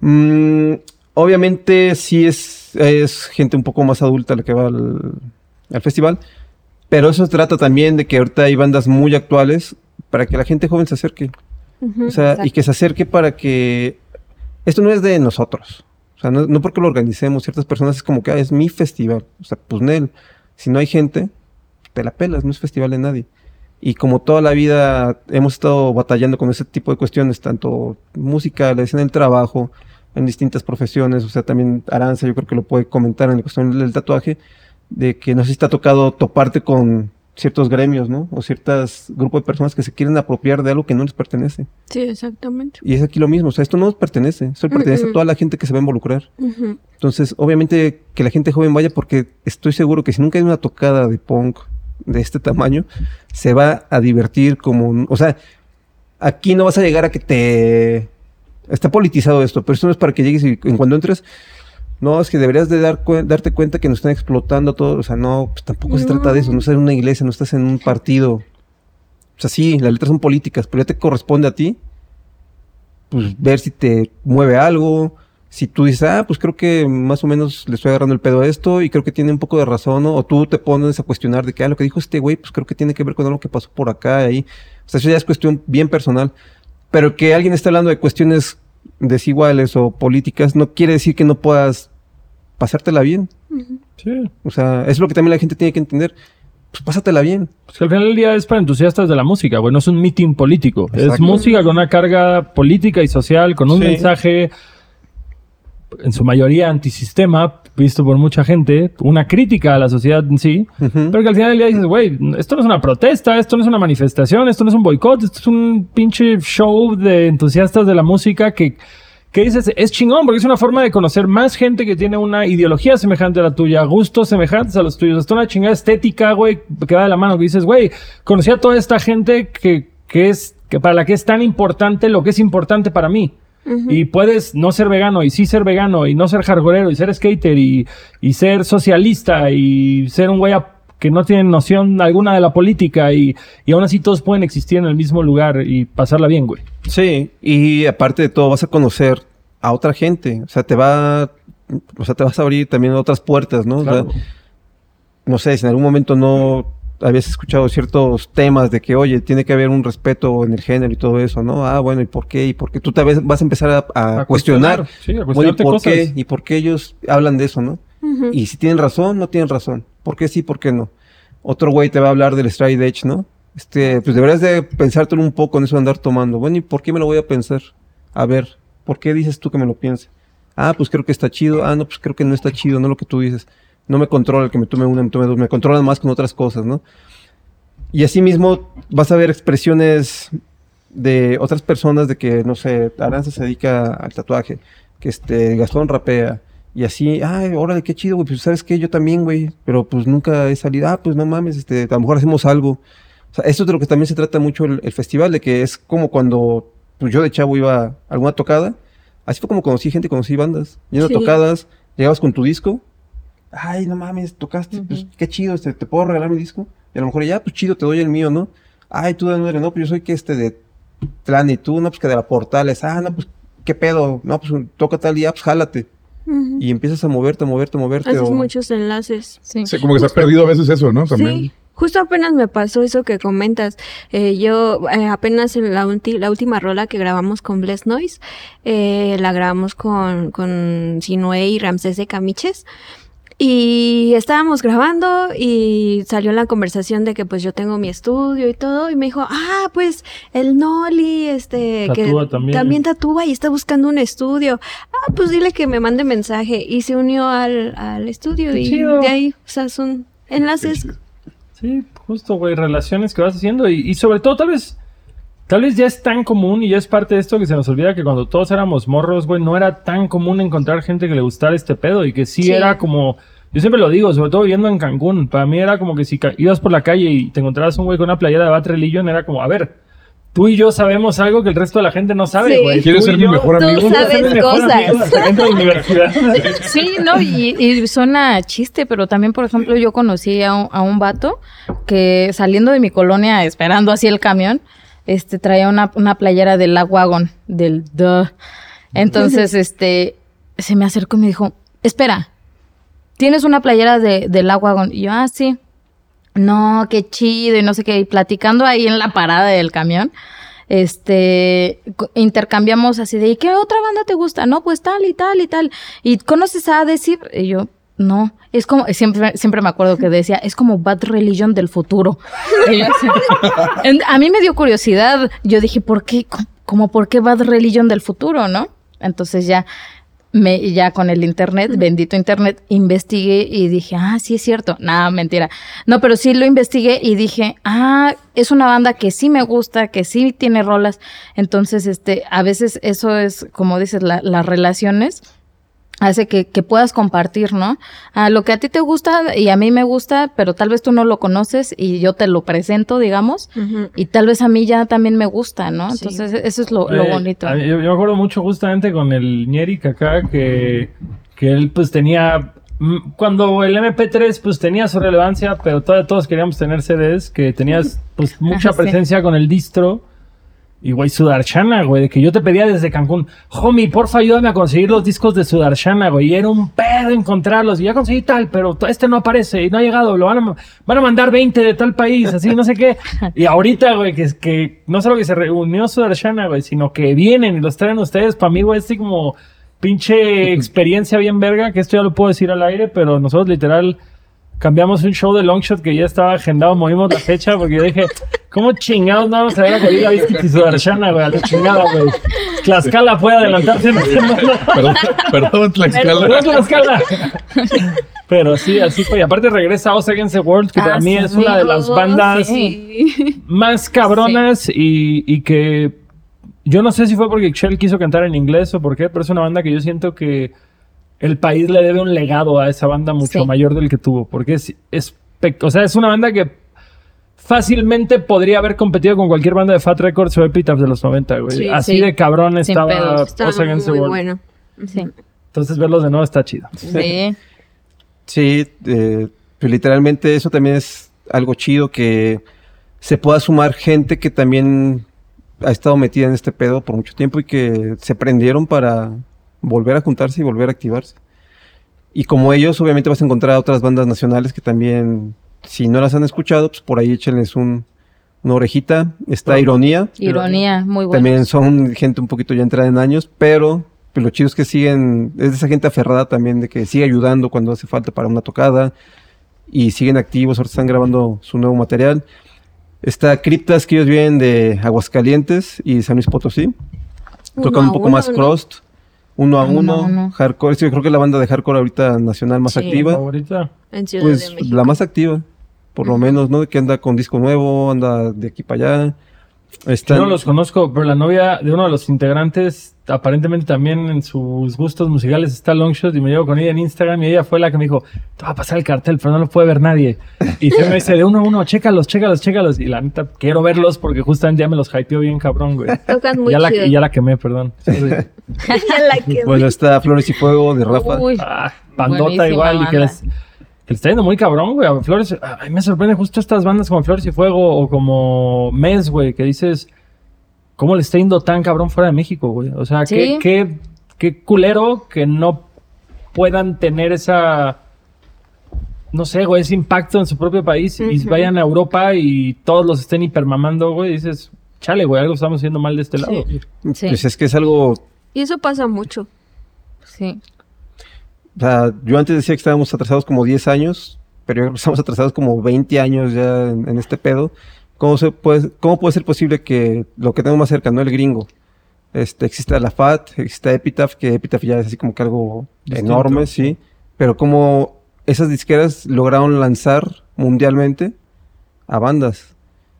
Mm, obviamente sí es, es gente un poco más adulta la que va al, al festival. Pero eso se trata también de que ahorita hay bandas muy actuales para que la gente joven se acerque. O sea, y que se acerque para que... Esto no es de nosotros. O sea, no, no porque lo organicemos ciertas personas es como que ah, es mi festival. O sea, pues Nel, si no hay gente, te la pelas, no es festival de nadie. Y como toda la vida hemos estado batallando con ese tipo de cuestiones, tanto música, la escena del trabajo, en distintas profesiones, o sea, también Aranza yo creo que lo puede comentar en la cuestión del tatuaje, de que no sé si te tocado toparte con ciertos gremios, ¿no? O ciertos grupos de personas que se quieren apropiar de algo que no les pertenece. Sí, exactamente. Y es aquí lo mismo, o sea, esto no nos pertenece, esto pertenece a toda la gente que se va a involucrar. Entonces, obviamente que la gente joven vaya porque estoy seguro que si nunca hay una tocada de punk de este tamaño, se va a divertir como, un- o sea, aquí no vas a llegar a que te está politizado esto, pero esto no es para que llegues y en cuando entres no, es que deberías de dar darte cuenta que nos están explotando todo. O sea, no, pues tampoco se trata de eso. No estás en una iglesia, no estás en un partido. O sea, sí, las letras son políticas, pero ya te corresponde a ti pues ver si te mueve algo. Si tú dices, ah, pues creo que más o menos le estoy agarrando el pedo a esto y creo que tiene un poco de razón, ¿no? O tú te pones a cuestionar de que, ah, lo que dijo este güey, pues creo que tiene que ver con algo que pasó por acá y ahí. O sea, eso ya es cuestión bien personal. Pero que alguien esté hablando de cuestiones desiguales o políticas no quiere decir que no puedas pasártela bien. Sí. O sea, es lo que también la gente tiene que entender. Pues pásatela bien. Pues que al final del día es para entusiastas de la música, güey. No es un meeting político. Es música con una carga política y social, con un Sí. mensaje, en su mayoría antisistema, visto por mucha gente, una crítica a la sociedad en sí. Ujú. Pero que al final del día dices, güey, esto no es una protesta, esto no es una manifestación, esto no es un boicot, esto es un pinche show de entusiastas de la música que, que dices, es chingón, porque es una forma de conocer más gente que tiene una ideología semejante a la tuya, gustos semejantes a los tuyos, hasta una chingada estética, güey, que va de la mano, que dices, güey, conocí a toda esta gente que, que es, que para la que es tan importante lo que es importante para mí. Y puedes no ser vegano y sí ser vegano y no ser hardcoreero y ser skater y, y ser socialista y ser un güey que no tienen noción alguna de la política y, y aún así todos pueden existir en el mismo lugar y pasarla bien, güey. Sí, y aparte de todo, vas a conocer a otra gente. O sea, te va. O sea, te vas a abrir también otras puertas, ¿no? O sea, Claro. no sé, si en algún momento no habías escuchado ciertos temas de que, oye, tiene que haber un respeto en el género y todo eso, ¿no? Ah, bueno, ¿y por qué? ¿Y por qué? Tú tal vez vas a empezar a, a A cuestionar. Sí, a Bueno, ¿y cuestionarte por cosas. qué? ¿Y por qué ellos hablan de eso, no? Y si tienen razón, no tienen razón. ¿Por qué sí, por qué no? Otro güey te va a hablar del stride edge, ¿no? Este, pues deberías de pensártelo un poco en eso de andar tomando. Bueno, ¿y por qué me lo voy a pensar? A ver, ¿por qué dices tú que me lo piense? Ah, pues creo que está chido. Ah, no, pues creo que no está chido, no lo que tú dices. No me controla el que me tome una, me tome dos. Me controlan más con otras cosas, ¿no? Y así mismo vas a ver expresiones de otras personas de que, no sé, Aranza se dedica al tatuaje, que este, Gastón rapea, y así, ay, órale, qué chido, güey, pues sabes qué, yo también, güey, pero pues nunca he salido, ah, pues no mames, este, a lo mejor hacemos algo. O sea, esto es de lo que también se trata mucho el, el festival, de que es como cuando pues, yo de chavo iba a alguna tocada, así fue como conocí gente, conocí bandas, yendo Sí. a tocadas, llegabas con tu disco, ay, no mames, tocaste, pues qué chido, este, te puedo regalar mi disco, y a lo mejor ya, pues chido, te doy el mío, ¿no? Ay, tú de no, pues yo soy que este de Plan y tú, no, pues que de la Portales, ah, no, pues qué pedo, no, pues toca tal día, pues jálate. Y empiezas a moverte, a moverte, a moverte. Haces o- muchos enlaces. Sí. Sí, como que se ha perdido a veces eso, ¿no? También. Sí, justo apenas me pasó eso que comentas. Eh, yo eh, apenas en la, ulti- la última rola que grabamos con Bless Noise, eh, la grabamos con, con Sinue y Ramsés de Camiches. Y estábamos grabando y salió la conversación de que pues yo tengo mi estudio y todo y me dijo, ah, pues el Noli, este, Tatúa que también. tatúa y está buscando un estudio. Ah, pues dile que me mande mensaje y se unió al, al estudio Qué y chido. de ahí, o sea, son enlaces Sí, justo, güey, relaciones que vas haciendo y, y sobre todo tal vez, tal vez ya es tan común y ya es parte de esto que se nos olvida que cuando todos éramos morros, güey, no era tan común encontrar gente que le gustara este pedo y que sí, Sí. era como, yo siempre lo digo, sobre todo viviendo en Cancún, para mí era como que si ibas por la calle y te encontrabas un güey con una playera de Bad Religion, era como, a ver, tú y yo sabemos algo que el resto de la gente no sabe, Sí. güey. ¿Quieres Tú y ser mi mejor Tú amigo? Tú sabes cosas. amigo universidad. Sí, no, y, y suena chiste, pero también, por ejemplo, yo conocí a un, a un vato que saliendo de mi colonia, esperando así el camión, este, traía una, una playera del Wagon, del Duh. Entonces, este, se me acercó y me dijo, espera, ¿tienes una playera de, del Wagon? Y yo, ah, sí. No, qué chido, y no sé qué, y platicando ahí en la parada del camión, este, intercambiamos así de, ¿y qué otra banda te gusta? No, pues tal y tal y tal. ¿Y conoces a decir? Y yo, no, es como, siempre, siempre me acuerdo que decía, es como Bad Religion del futuro. A mí me dio curiosidad, yo dije, ¿por qué? Co- Como, ¿por qué Bad Religion del futuro, no? Entonces ya, me, ya con el internet, bendito internet, investigué y dije, ah, sí es cierto. Nada, mentira. No, pero sí lo investigué y dije, ah, es una banda que sí me gusta, que sí tiene rolas. Entonces, este, a veces eso es, como dices, la- las relaciones hace que, que puedas compartir, ¿no? A lo que a ti te gusta y a mí me gusta, pero tal vez tú no lo conoces y yo te lo presento, digamos, y tal vez a mí ya también me gusta, ¿no? Sí. Entonces, eso es lo, lo Eh, bonito. mí- Yo, yo me acuerdo mucho justamente con el Ñeric acá que, que él pues tenía... mm, Cuando el MP3 pues tenía su relevancia, pero todavía todos queríamos tener CDs, que tenías pues mucha Sí. presencia con el distro. Y güey, Sudarshana, güey, de que yo te pedía desde Cancún, homie, porfa, ayúdame a conseguir los discos de Sudarshana, güey. Y era un pedo encontrarlos. Y ya conseguí tal, pero este no aparece y no ha llegado. Lo van a, van a mandar 20 de tal país, así, no sé qué. Y ahorita, güey, que, es que no solo que se reunió Sudarshana, güey, sino que vienen y los traen ustedes. Para mí, güey, es así como pinche experiencia bien verga, que esto ya lo puedo decir al aire, pero nosotros literal cambiamos un show de Longshot que ya estaba agendado, movimos la fecha porque yo dije, ¿cómo chingados no vamos a ver a Gorilla Biscuit y Sudarshana, güey? A la chingada, güey. Tlaxcala puede adelantarse una semana. Perdón, perdón, Tlaxcala. Perdón, Tlaxcala. Pero sí, así fue. Y aparte regresa Us Against the World, que para Ah, mí sí. es una de las bandas sí. más cabronas y, y que yo no sé si fue porque Shell quiso cantar en inglés o por qué, pero es una banda que yo siento que el país le debe un legado a esa banda mucho Sí. mayor del que tuvo, porque es, es o sea, es una banda que fácilmente podría haber competido con cualquier banda de Fat Records o Epitaph de los 90, güey. Sí, Así sí. de cabrón Sin estaba the muy bueno. Sí. Entonces verlos de nuevo está chido. Sí. Sí, eh, pues literalmente eso también es algo chido que se pueda sumar gente que también ha estado metida en este pedo por mucho tiempo y que se prendieron para volver a juntarse y volver a activarse. Y como ellos, obviamente vas a encontrar a otras bandas nacionales que también, si no las han escuchado, pues por ahí échenles un, una orejita. Está Ironía. Ironía, muy bueno. También son gente un poquito ya entrada en años, pero pues, lo chido es que siguen, es de esa gente aferrada también, de que sigue ayudando cuando hace falta para una tocada y siguen activos, ahora están grabando su nuevo material. Está Criptas, que ellos vienen de Aguascalientes y San Luis Potosí. Uno Tocan a un poco uno, más crust, uno a Uno uno, a uno. hardcore. Sí, yo creo que la banda de hardcore ahorita nacional más Sí. activa. Favorita. En Ciudad de Pues México. la más activa, por lo menos, ¿no? Que anda con disco nuevo, anda de aquí para allá. Yo Están- no los conozco, pero la novia de uno de los integrantes, aparentemente también en sus gustos musicales está Longshot y me llevo con ella en Instagram y ella fue la que me dijo, te va a pasar el cartel, pero no lo puede ver nadie. Y se me dice, de uno a uno, chécalos, chécalos, chécalos. Y la neta, quiero verlos porque justamente ya me los hypeó bien cabrón, güey. Tocan muy ya, la, y ya la quemé, perdón. Sí, sí. Ya la que- Bueno, está Flores y Fuego de Rafa. Uy, Ah, bandota Buenísima igual y que les, que les está yendo muy cabrón, güey. A Flores, a mí me sorprende justo estas bandas como Flores y Fuego o como Mes, güey, que dices, ¿cómo le está yendo tan cabrón fuera de México, güey? O sea, Sí. qué, qué, qué culero que no puedan tener esa, no sé, güey, ese impacto en su propio país y vayan a Europa y todos los estén hipermamando, güey. Y dices, chale, güey, algo estamos haciendo mal de este lado. Sí. Pues es que es algo Y eso pasa mucho. sí. O sea, yo antes decía que estábamos atrasados como 10 años, pero yo creo que estamos atrasados como 20 años ya en, en este pedo. ¿Cómo, se puede, ¿Cómo puede ser posible que lo que tenemos más cerca, no el gringo, este, exista la FAT, exista Epitaph, que Epitaph ya es así como que algo Distinto. enorme, sí, pero como esas disqueras lograron lanzar mundialmente a bandas?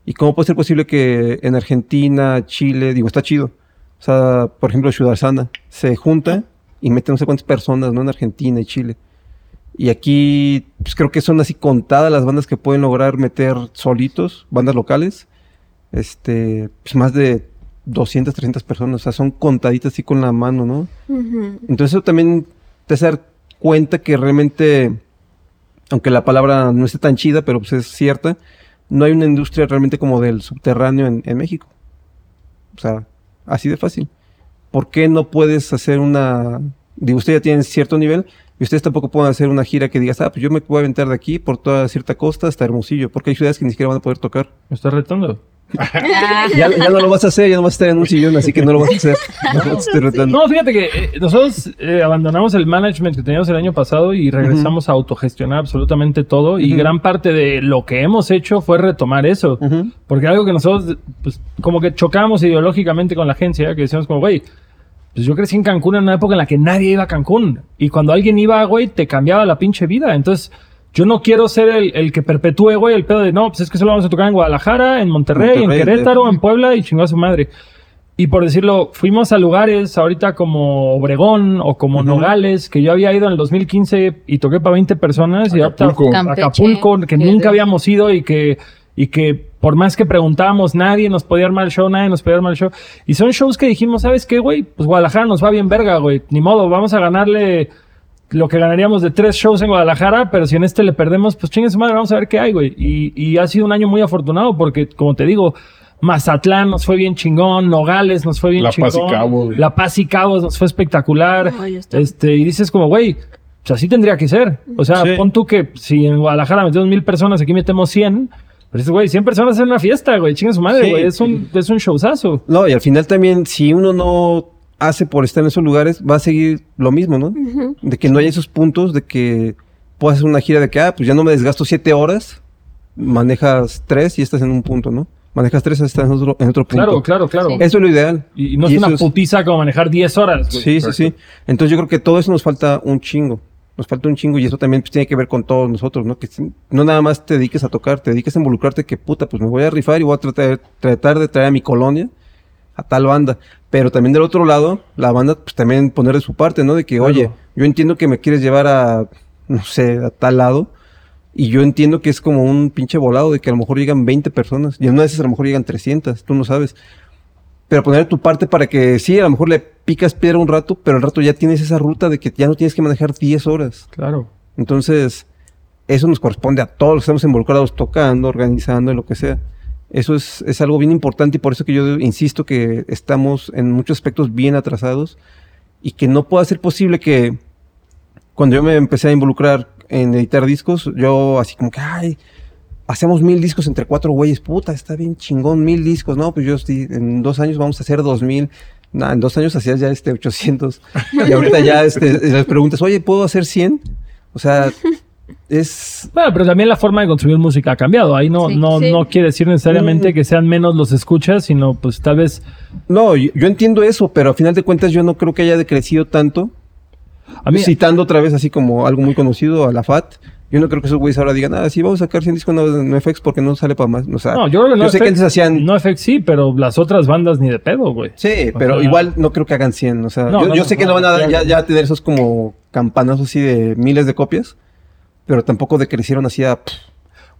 ¿Y cómo puede ser posible que en Argentina, Chile, digo, está chido? O sea, por ejemplo, Sana se junta y mete no sé cuántas personas, ¿no? En Argentina y Chile. Y aquí, pues creo que son así contadas las bandas que pueden lograr meter solitos, bandas locales. Este, pues más de 200, 300 personas. O sea, son contaditas así con la mano, ¿no? Ujú. Entonces eso también te hace dar cuenta que realmente, aunque la palabra no esté tan chida, pero pues es cierta, no hay una industria realmente como del subterráneo en, en México. O sea, así de fácil. ¿Por qué no puedes hacer una... Digo, ustedes ya tienen cierto nivel y ustedes tampoco pueden hacer una gira que digas, ah, pues yo me voy a aventar de aquí por toda cierta costa hasta Hermosillo, porque hay ciudades que ni siquiera van a poder tocar. Me estás retando. Ya, ya no lo vas a hacer, ya no vas a estar en un sillón, así que no lo vas a hacer. No fíjate que eh, nosotros eh, abandonamos el management que teníamos el año pasado y regresamos a autogestionar absolutamente todo. Y gran parte de lo que hemos hecho fue retomar eso. Porque algo que nosotros, pues, como que chocamos ideológicamente con la agencia, que decíamos como, güey, pues yo crecí en Cancún en una época en la que nadie iba a Cancún. Y cuando alguien iba, güey, te cambiaba la pinche vida. Entonces, yo no quiero ser el, el que perpetúe, güey, el pedo de, no, pues es que solo vamos a tocar en Guadalajara, en Monterrey, Monterrey, en Querétaro, de- en Puebla y chingó a su madre. Y por decirlo, fuimos a lugares ahorita como Obregón o como. Nogales, que yo había ido en el 2015 y toqué para 20 personas. Y ahorita- Acapulco. Acapulco, que nunca habíamos ido y que, y que por más que preguntábamos, nadie nos podía armar el show, nadie nos podía armar el show. Y son shows que dijimos, ¿sabes qué, güey? Pues Guadalajara nos va bien verga, güey. Ni modo, vamos a ganarle lo que ganaríamos de tres shows en Guadalajara, pero si en este le perdemos, pues chingue su madre, vamos a ver qué hay, güey. Y, y ha sido un año muy afortunado porque, como te digo, Mazatlán nos fue bien chingón, Nogales nos fue bien La chingón. Paz y Cabos, güey. La Paz y Cabos nos fue espectacular. Ay, está- Este, y dices como, güey, pues así tendría que ser. O sea, Sí. pon tú que si en Guadalajara metemos mil personas, aquí metemos 100. Pero dices, güey, 100 personas en una fiesta, güey. Chinga su madre, Sí. güey. Es un, es un showzazo. No, y al final también, si uno no hace por estar en esos lugares, va a seguir lo mismo, ¿no? De que no haya esos puntos de que puedas hacer una gira de que, ah, pues ya no me desgasto siete horas, manejas tres y estás en un punto, ¿no? Manejas tres y estás en otro, en otro punto. Claro, claro, claro. Sí. Eso es lo ideal. Y, y no Y es una es- putiza como manejar 10 horas, güey. Sí, sí, sí. Entonces yo creo que todo eso nos falta un chingo. Nos falta un chingo y eso también pues, tiene que ver con todos nosotros, ¿no? Que no nada más te dediques a tocar, te dediques a involucrarte que puta, pues me voy a rifar y voy a tratar, tratar de traer a mi colonia a tal banda. Pero también del otro lado, la banda pues también poner de su parte, ¿no? De que, Claro. oye, yo entiendo que me quieres llevar a, no sé, a tal lado. Y yo entiendo que es como un pinche volado de que a lo mejor llegan 20 personas. Y en una de esas a lo mejor llegan 300, tú no sabes. Pero poner tu parte para que sí, a lo mejor le picas piedra un rato, pero al rato ya tienes esa ruta de que ya no tienes que manejar 10 horas. Claro. Entonces, eso nos corresponde a todos los que estamos involucrados tocando, organizando, lo que sea. Eso es, es algo bien importante y por eso que yo insisto que estamos en muchos aspectos bien atrasados y que no pueda ser posible que cuando yo me empecé a involucrar en editar discos, yo así como que, ay, hacemos mil discos entre cuatro güeyes, puta, está bien chingón, mil discos, no, pues yo estoy, en dos años vamos a hacer dos mil, nah, en dos años hacías ya este 800, y ahorita ya este, les preguntas, oye, ¿puedo hacer 100? O sea, es... Bueno, pero también la forma de construir música ha cambiado. Ahí no, Sí. no, Sí. no quiere decir necesariamente que sean menos los escuchas, sino pues tal vez... No, yo, yo entiendo eso, pero a final de cuentas yo no creo que haya decrecido tanto. A mí, Citando otra vez así como algo muy conocido a la FAT, yo no creo que esos güeyes ahora digan, ah, sí, vamos a sacar 100 discos no, no FX porque no sale para más. O sea, no, yo creo que no sé que antes hacían... No FX sí, pero las otras bandas ni de pedo, güey. Sí, O pero sea- igual no creo que hagan 100. O sea, No, yo, no, yo no, sé que no, van a ya, ya tener esos como campanazos así de miles de copias, pero tampoco decrecieron así a pff,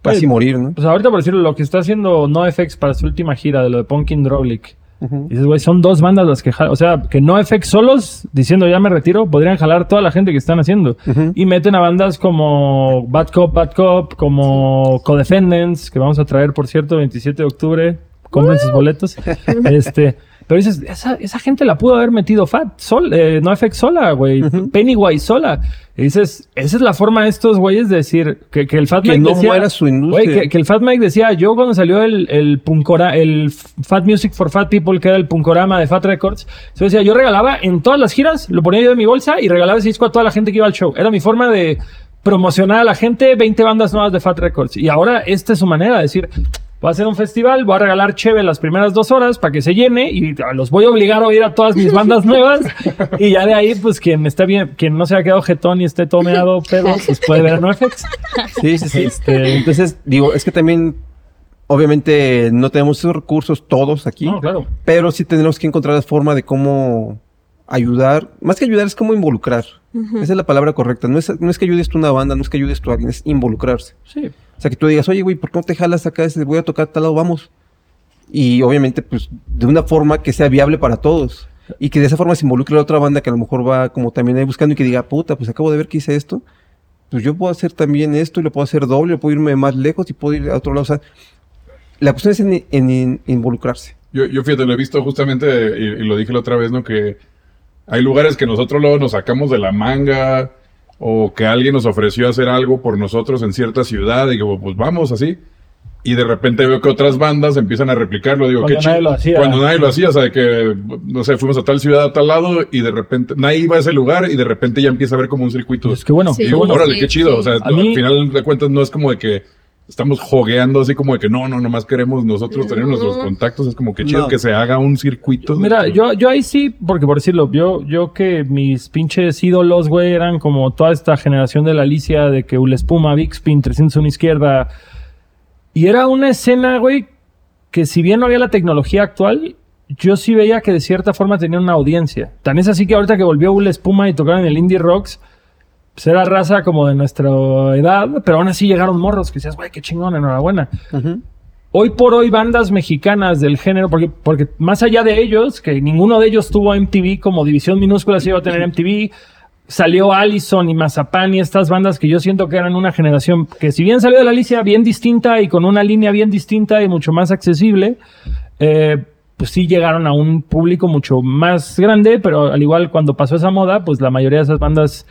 casi morir, ¿no? Pues ahorita por decirlo, lo que está haciendo NoFX para su última gira de lo de Punkin Drowlick. Ujú. Dices, güey, son dos bandas las que jalan. O sea, que NoFX solos, diciendo ya me retiro, podrían jalar toda la gente que están haciendo. Y meten a bandas como Bad Cop, Bad Cop, como Codefendants, que vamos a traer, por cierto, 27 de octubre. Compren sus boletos. este, pero dices, esa, esa gente la pudo haber metido Fat, sol, eh, NoFX sola, güey. Pennywise sola. Y dices, esa es la forma de estos güeyes de decir que, que el Fat Que Mike no decía, muera su industria. Güey, que, que el Fat Mike decía, yo cuando salió el, el Punkora, el Fat Music for Fat People, que era el Punkorama de Fat Records, yo decía, yo regalaba en todas las giras, lo ponía yo en mi bolsa y regalaba ese disco a toda la gente que iba al show. Era mi forma de promocionar a la gente 20 bandas nuevas de Fat Records. Y ahora esta es su manera de decir, voy a hacer un festival, voy a regalar cheve las primeras dos horas para que se llene y los voy a obligar a oír a todas mis bandas nuevas. Y ya de ahí, pues quien está bien, quien no se ha quedado jetón y esté tomeado pedo, pues puede ver a NoFX. Sí, sí, sí. Este- Entonces, digo, es que también, obviamente, no tenemos esos recursos todos aquí, No, claro. pero sí tenemos que encontrar la forma de cómo ayudar. Más que ayudar, es como involucrar. Esa es la palabra correcta. No es, no es que ayudes tú a una banda, no es que ayudes tú a alguien, es involucrarse. Sí. O sea, que tú digas, oye, güey, ¿por qué no te jalas acá? Ese, Voy a tocar tal lado, vamos. Y obviamente, pues, de una forma que sea viable para todos. Y que de esa forma se involucre la otra banda que a lo mejor va como también ahí buscando y que diga, puta, pues acabo de ver que hice esto. Pues yo puedo hacer también esto y lo puedo hacer doble, puedo irme más lejos y puedo ir a otro lado. O sea, la cuestión es en, en- en involucrarse. Yo, yo fíjate, lo he visto justamente, y, y lo dije la otra vez, ¿no? Que hay lugares que nosotros luego nos sacamos de la manga o que alguien nos ofreció hacer algo por nosotros en cierta ciudad y que pues vamos así. Y de repente veo que otras bandas empiezan a replicarlo. Digo, Cuando qué nadie chido. lo hacía. Cuando nadie lo hacía, o sea, que, no sé, fuimos a tal ciudad, a tal lado y de repente nadie iba a ese lugar y de repente ya empieza a ver como un circuito. Pues qué bueno. Sí. Y digo, bueno. órale, Sí, qué chido. sí. O sea, A mí- al final de cuentas no es como de que estamos jogueando así como de que no, no, nomás queremos nosotros tener nuestros contactos. Es como que chido No. que se haga un circuito. Mira, yo, yo ahí sí, porque por decirlo, yo, yo que mis pinches ídolos, güey, eran como toda esta generación de la Alicia, de que Ula Espuma, Big Spin, 301 izquierda. Y era una escena, güey, que si bien no había la tecnología actual, yo sí veía que de cierta forma tenía una audiencia. Tan es así que ahorita que volvió Ula Espuma y tocaron en el Indie Rocks, pues era raza como de nuestra edad, pero aún así llegaron morros que decías, güey, qué chingón, enhorabuena. Hoy por hoy, bandas mexicanas del género, porque, porque más allá de ellos, que ninguno de ellos tuvo MTV como división minúscula, se iba a tener MTV, salió Allison y Mazapán y estas bandas que yo siento que eran una generación que, si bien salió de la Alicia bien distinta y con una línea bien distinta y mucho más accesible, eh, pues sí llegaron a un público mucho más grande, pero al igual cuando pasó esa moda, pues la mayoría de esas bandas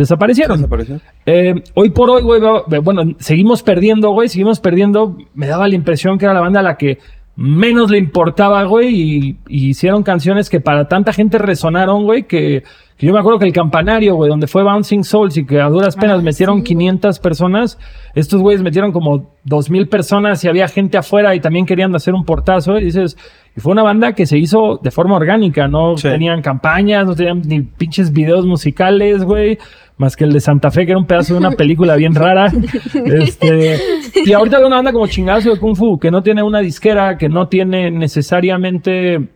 desaparecieron. Desapareció. Eh, hoy por hoy, güey, bueno, seguimos perdiendo, güey, seguimos perdiendo. Me daba la impresión que era la banda a la que menos le importaba, güey, y, y hicieron canciones que para tanta gente resonaron, güey, que, que yo me acuerdo que el campanario, güey, donde fue Bouncing Souls y que a duras penas Ah, metieron sí. 500 personas, estos güeyes metieron como 2000 personas y había gente afuera y también querían hacer un portazo, y dices, y fue una banda que se hizo de forma orgánica, no Sí. tenían campañas, no tenían ni pinches videos musicales, güey, más que el de Santa Fe, que era un pedazo de una película bien rara. Este, y ahorita veo una banda como Chingazo de Kung Fu, que no tiene una disquera, que no tiene necesariamente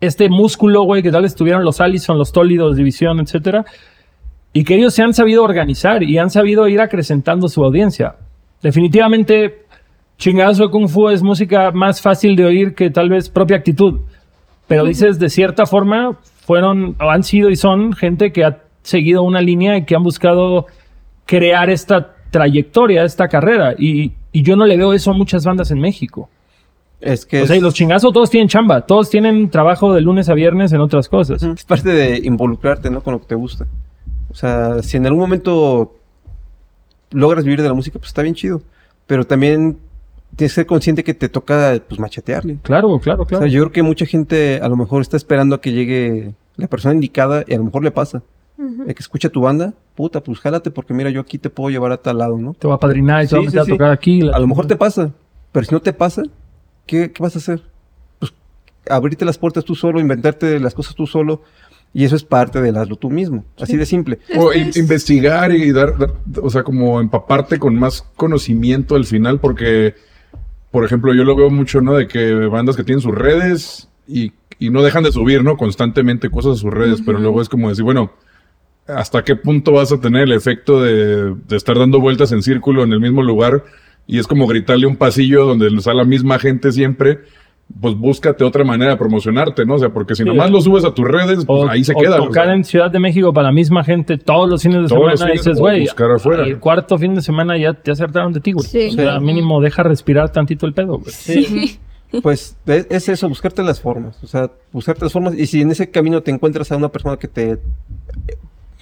este músculo, güey, que tal vez tuvieron los Allison, los Tólidos, División, etcétera, y que ellos se han sabido organizar y han sabido ir acrecentando su audiencia. Definitivamente, Chingazo de Kung Fu es música más fácil de oír que tal vez propia actitud. Pero dices, de cierta forma, fueron, o han sido y son gente que ha seguido una línea y que han buscado crear esta trayectoria, esta carrera. Y, y yo no le veo eso a muchas bandas en México. Es que O sea, y los chingazos todos tienen chamba, todos tienen trabajo de lunes a viernes en otras cosas. es parte de involucrarte, ¿no? Con lo que te gusta. O sea, si en algún momento logras vivir de la música, pues está bien chido. Pero también tienes que ser consciente que te toca, pues, machetearle. Claro, claro, O claro. sea, yo creo que mucha gente a lo mejor está esperando a que llegue la persona indicada y a lo mejor le pasa. De que escucha tu banda, puta, pues jálate porque mira, yo aquí te puedo llevar a tal lado, ¿no? Te va a padrinar y te va a meter sí, a sí. tocar aquí. la- A lo mejor te pasa, pero si no te pasa, ¿qué, qué vas a hacer? Pues abrirte las puertas tú solo, inventarte las cosas tú solo, y eso es parte del hazlo tú mismo, así de simple. O in- investigar y dar, dar- o sea, como empaparte con más conocimiento al final, porque, por ejemplo, yo lo veo mucho, ¿no? De que bandas que tienen sus redes y, y no dejan de subir, ¿no? Constantemente cosas a sus redes, pero luego es como decir, bueno, ¿hasta qué punto vas a tener el efecto de, de estar dando vueltas en círculo en el mismo lugar? Y es como gritarle un pasillo donde está la misma gente siempre. Pues búscate otra manera de promocionarte, ¿no? O sea, porque si Sí. nomás lo subes a tus redes, pues O, ahí se o queda. o tocar sea. en Ciudad de México para la misma gente todos los fines de Todos los semana. Fines, dices, o güey, buscar afuera. el cuarto fin de semana ya te acertaron de ti, güey. Sí. O sea, mínimo deja respirar tantito el pedo, güey. Pues es, es eso, buscarte las formas, o sea, buscarte las formas, y si en ese camino te encuentras a una persona que te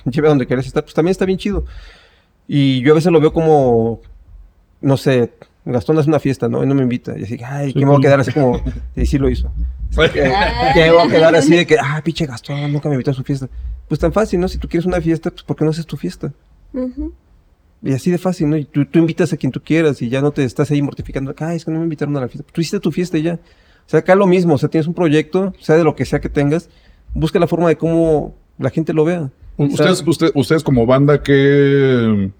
lleve a donde quieres estar, pues también está bien chido. Y yo a veces lo veo como, no sé, Gastón hace una fiesta, ¿no? Y no me invita. Y así, ay, ¿qué me voy a quedar así como, y sí lo hizo. Que, que me voy a quedar así de que, ah, pinche Gastón, nunca me invitó a su fiesta. Pues tan fácil, ¿no? Si tú quieres una fiesta, pues ¿por qué no haces tu fiesta? Y así de fácil, ¿no? Y tú, tú invitas a quien tú quieras y ya no te estás ahí mortificando. Ay, es que no me invitaron a la fiesta. Tú hiciste tu fiesta y ya. O sea, acá lo mismo. O sea, tienes un proyecto, sea de lo que sea que tengas, busca la forma de cómo la gente lo vea. Ustedes, usted- ustedes como banda, ¿qué,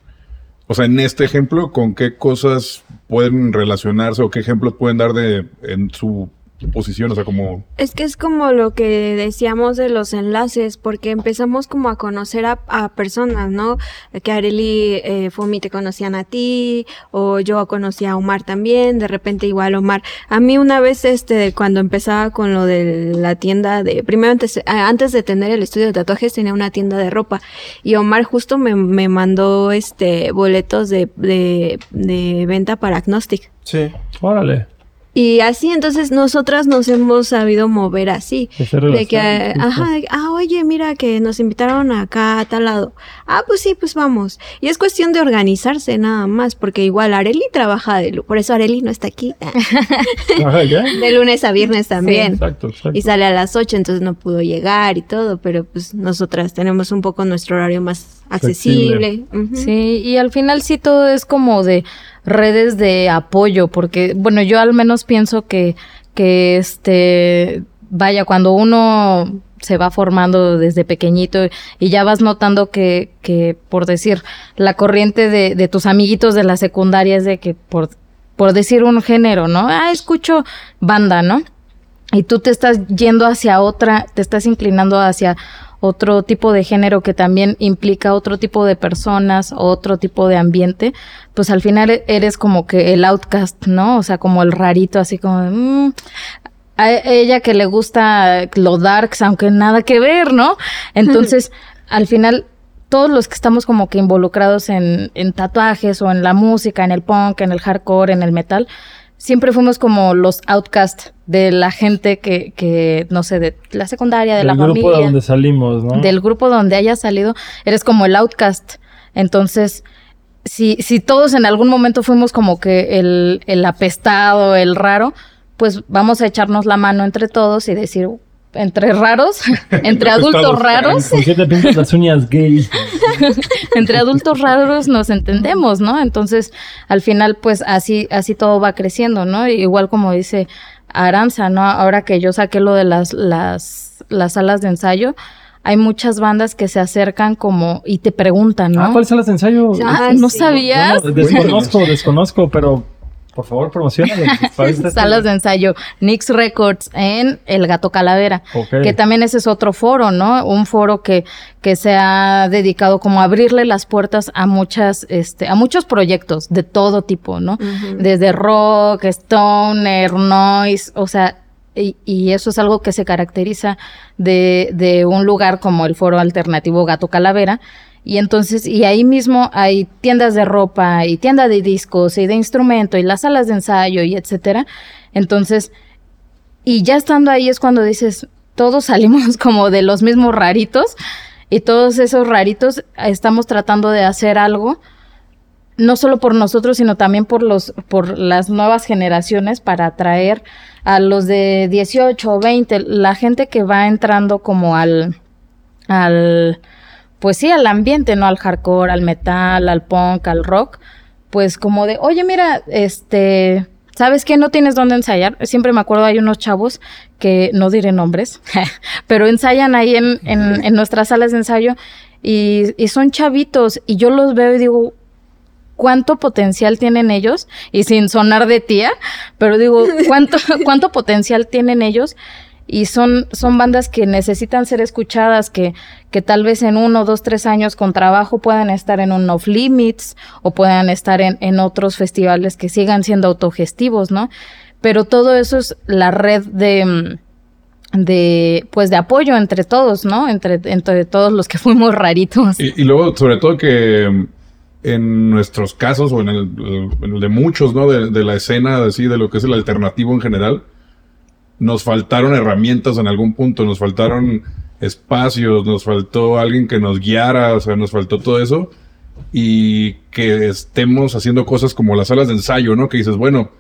o sea, en este ejemplo, con qué cosas pueden relacionarse o qué ejemplos pueden dar de en su posición? O sea, como Es que es como lo que decíamos de los enlaces, porque empezamos como a conocer a, a personas, ¿no? Que Areli, eh, Fumi te conocían a ti, o yo conocí a Omar también, de repente igual Omar. A mí una vez, este, cuando empezaba con lo de la tienda de, primero antes, ah, antes de tener el estudio de tatuajes tenía una tienda de ropa, y Omar justo me, me mandó, este, boletos de, de, de venta para Agnostic. Sí. Órale. Y así, entonces nosotras nos hemos sabido mover así. De que, justo. ajá, ah, oye, mira que nos invitaron acá a tal lado. Ah, pues sí, pues vamos. Y es cuestión de organizarse nada más, porque igual Areli trabaja de por eso Areli no está aquí. Ajá, ¿ya? De lunes a viernes también. Exacto, exacto. Y sale a las 8, entonces no pudo llegar y todo, pero pues nosotras tenemos un poco nuestro horario más accesible. Sí, y al final sí todo es como de redes de apoyo, porque, bueno, yo al menos pienso que, que este, vaya, cuando uno se va formando desde pequeñito y ya vas notando que, que por decir, la corriente de, de tus amiguitos de la secundaria es de que, por, por decir un género, ¿no? Ah, escucho banda, ¿no? y tú te estás yendo hacia otra, te estás inclinando hacia otro tipo de género que también implica otro tipo de personas, otro tipo de ambiente, pues al final e- eres como que el outcast, ¿no? O sea, como el rarito, así como, de, "Mm, a ella que le gusta lo darks, aunque nada que ver, ¿no? Entonces, al final, todos los que estamos como que involucrados en, en tatuajes o en la música, en el punk, en el hardcore, en el metal, siempre fuimos como los outcasts de la gente que, que no sé, de la secundaria, de Del la grupo familia de donde salimos, ¿no? del grupo donde hayas salido, eres como el outcast. Entonces, si, si todos en algún momento fuimos como que el, el apestado, el raro, pues vamos a echarnos la mano entre todos y decir, entre raros, entre adultos raros, ¿Por qué te pintas las uñas gay? entre adultos raros nos entendemos, ¿no? Entonces, al final, pues así, así todo va creciendo, ¿no? Igual como dice Aranza, ¿no? Ahora que yo saqué lo de las, las, las salas de ensayo, hay muchas bandas que se acercan como y te preguntan, ¿no? Ah, ¿cuáles son las de ensayo? Ah, Ah, ¿no sí. sabías? Bueno, desconozco, desconozco, pero por favor, promociona. Salas de ensayo, Nix Records en El Gato Calavera, que también ese es otro foro, ¿no? Un foro que, que se ha dedicado como a abrirle las puertas a muchas, este, a muchos proyectos de todo tipo, ¿no? Desde rock, stoner, noise, o sea, y, y eso es algo que se caracteriza de, de un lugar como el foro alternativo Gato Calavera, Y entonces, y ahí mismo hay tiendas de ropa y tienda de discos y de instrumento y las salas de ensayo y etcétera. Entonces, y ya estando ahí es cuando dices, todos salimos como de los mismos raritos y todos esos raritos estamos tratando de hacer algo no solo por nosotros, sino también por los por las nuevas generaciones para atraer a los de 18 o 20, la gente que va entrando como al al pues sí, al ambiente, no al hardcore, al metal, al punk, al rock, pues como de, "Oye, mira, este ¿Sabes qué? No tienes dónde ensayar. Siempre me acuerdo, hay unos chavos que no diré nombres, pero ensayan ahí en, en, en, nuestras salas de ensayo y, y son chavitos y yo los veo y digo, cuánto potencial tienen ellos, y sin sonar de tía, pero digo, cuánto, cuánto potencial tienen ellos, y son, son bandas que necesitan ser escuchadas, que, que tal vez en uno, dos, tres años con trabajo puedan estar en un Off Limits, o puedan estar en, en otros festivales que sigan siendo autogestivos, ¿no? Pero todo eso es la red de de pues de apoyo entre todos, ¿no? Entre, entre todos los que fuimos raritos. Y, luego, sobre todo que en nuestros casos o en el, en el de muchos, ¿no? De, de, la escena, así, de lo que es el alternativo en general, nos faltaron herramientas en algún punto, nos faltaron espacios, nos faltó alguien que nos guiara, o sea, nos faltó todo eso y que estemos haciendo cosas como las salas de ensayo, ¿no? Que dices, bueno,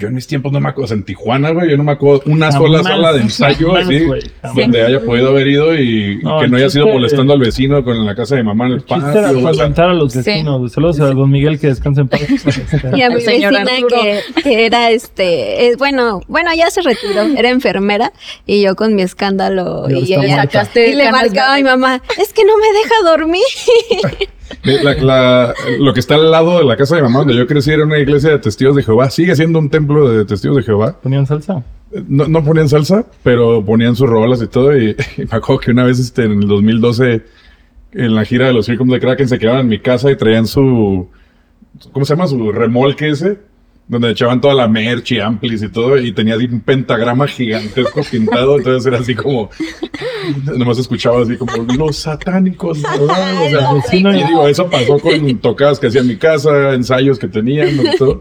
yo en mis tiempos no me acuerdo, en Tijuana, güey, yo no me acuerdo una jamás, sola sala de ensayo jamás, así, wey, donde haya podido haber ido y, no, y que no haya sido molestando al vecino con la casa de mamá en el patio. Era para aguantar a los vecinos. Sí. Saludos a don Miguel que descansa en paz. y a mi vecina que, que, era este, es, bueno, bueno, ya se retiró, era enfermera y yo con mi escándalo y, y, ella, y le marcaba a mi mamá, es que no me deja dormir. La, la, lo que está al lado de la casa de mamá donde yo crecí era una iglesia de testigos de Jehová. Sigue siendo un templo de testigos de Jehová. ¿Ponían salsa? No, no ponían salsa, pero ponían sus rolas y todo. Y, y, me acuerdo que una vez este, en el 2012, en la gira de los Circums de Kraken, se quedaban en mi casa y traían su... ¿Cómo se llama? Su remolque ese donde echaban toda la merch y amplis y todo, y tenía así un pentagrama gigantesco pintado, entonces era así como, nomás escuchaba así como, los satánicos, ¿no? o sea, y digo, eso pasó con tocadas que hacía en mi casa, ensayos que tenían, ¿no? todo.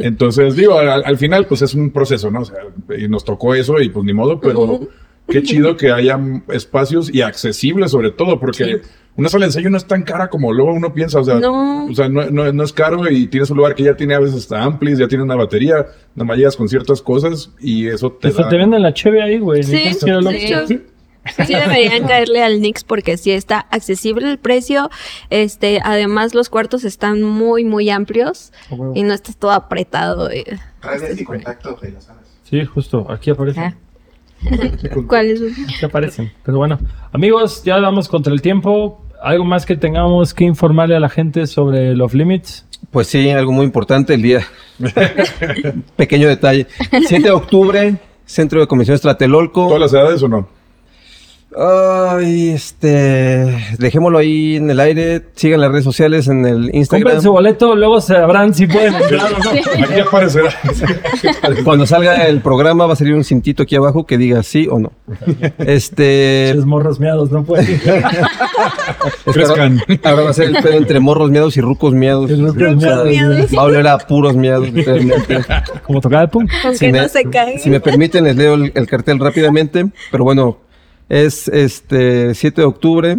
Entonces, digo, al, al, final, pues es un proceso, ¿no? O sea, y nos tocó eso y pues ni modo, pero qué chido que haya espacios y accesibles sobre todo, porque... Sí una sala de ensayo no es tan cara como luego uno piensa, o sea, no, o sea, no, no, no, es caro y tienes un lugar que ya tiene a veces hasta amplis, ya tiene una batería, nada más llegas con ciertas cosas y eso te Hasta da... te venden la cheve ahí, güey. Sí, sí, sí. Sí deberían caerle al Nix porque sí está accesible el precio. Este, además los cuartos están muy muy amplios oh, wow. y no estás todo apretado. Redes y contactos de las salas. Sí, justo, aquí aparece. Ah. ¿Cuál es? Que aparecen. Pero bueno, amigos, ya vamos contra el tiempo. ¿Algo más que tengamos que informarle a la gente sobre los limits? Pues sí, algo muy importante el día. Pequeño detalle. 7 de octubre, Centro de Convenciones Tlatelolco. ¿Todas las edades o no? Ay, este, dejémoslo ahí en el aire. Sigan las redes sociales en el Instagram. Compren su boleto, luego sabrán si pueden entrar o no. Aquí aparecerá. Cuando salga el programa va a salir un cintito aquí abajo que diga sí o no. Este. Los morros miados no pueden. Frescan. Ahora va a ser el pedo entre morros miados y rucos miados. Rucos miados. Va a oler a puros miados. Como tocaba de punk. Con Si que me, no se caen. si me permiten, les leo el, el cartel rápidamente. Pero bueno, es este 7 de octubre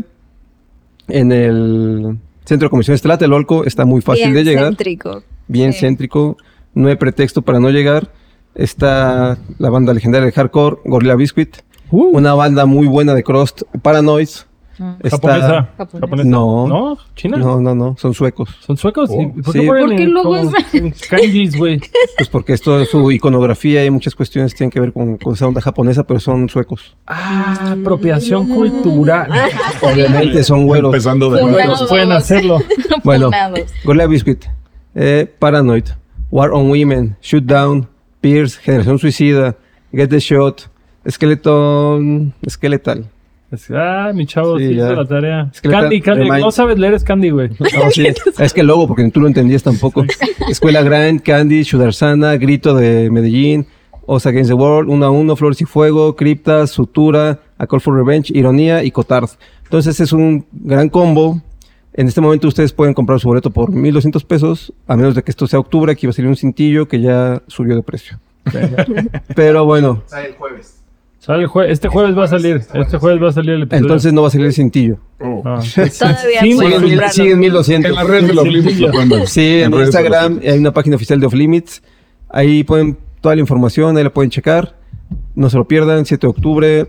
en el Centro de Comisiones Tlatelolco. Está muy fácil Bien de llegar. céntrico. Bien Sí. céntrico. No hay pretexto para no llegar. Está la banda legendaria de hardcore, Gorilla Biscuit. Uh, Una banda muy buena de crust, Paranoids. Está- japonesa. Japonesa. No. ¿No? ¿China? No, no, no, son suecos. ¿Son suecos? Oh. ¿Y ¿Por Sí. qué ¿Por qué es- kanjis, güey? Pues porque esto, su iconografía y muchas cuestiones tienen que ver con, con esa onda japonesa, pero son suecos. Ah, apropiación cultural. Obviamente son güeros. Empezando de nuevo. güeros. pueden hacerlo. Bueno. Gorilla Biscuit, eh, Paranoid, War on Women, Shoot Down, Pierce, Generación Suicida, Get the Shot, Skeleton, Skeletal. Ah, mi chavo, Sí, sí, hizo ya. la tarea. Es que le Candy, Candy. remind- No sabes leer, es Candy, güey. No, sí, es que el logo, porque tú lo entendías tampoco. Escuela Grand, Candy, Shudarsana, Grito de Medellín, Os Against the World, 1 a 1, Flores y Fuego, Cripta, Sutura, A Call for Revenge, Ironía y Cotard. Entonces es un gran combo En este momento ustedes pueden comprar su boleto por 1.200 pesos, a menos de que esto sea octubre, aquí va a salir un cintillo que ya subió de precio. Pero bueno, Sale el jueves. Sale el jue- este jueves va a salir. Este jueves va a salir el episodio. entonces no va a salir el cintillo. Ah. Todavía Sí, pueden güey. comprarlo. Siguen 1.200. En las redes de los Limits pueden. Sí, en, Instagram hay una página oficial de Off Limits. Ahí ponen toda la información, ahí la pueden checar. No se lo pierdan, 7 de octubre.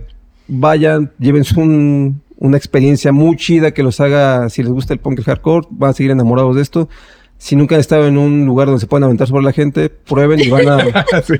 Vayan, llévense un- una experiencia muy chida que los haga, si les gusta el punk y el hardcore, van a seguir enamorados de esto. Si nunca han estado en un lugar donde se pueden aventar sobre la gente, prueben y van a, Sí.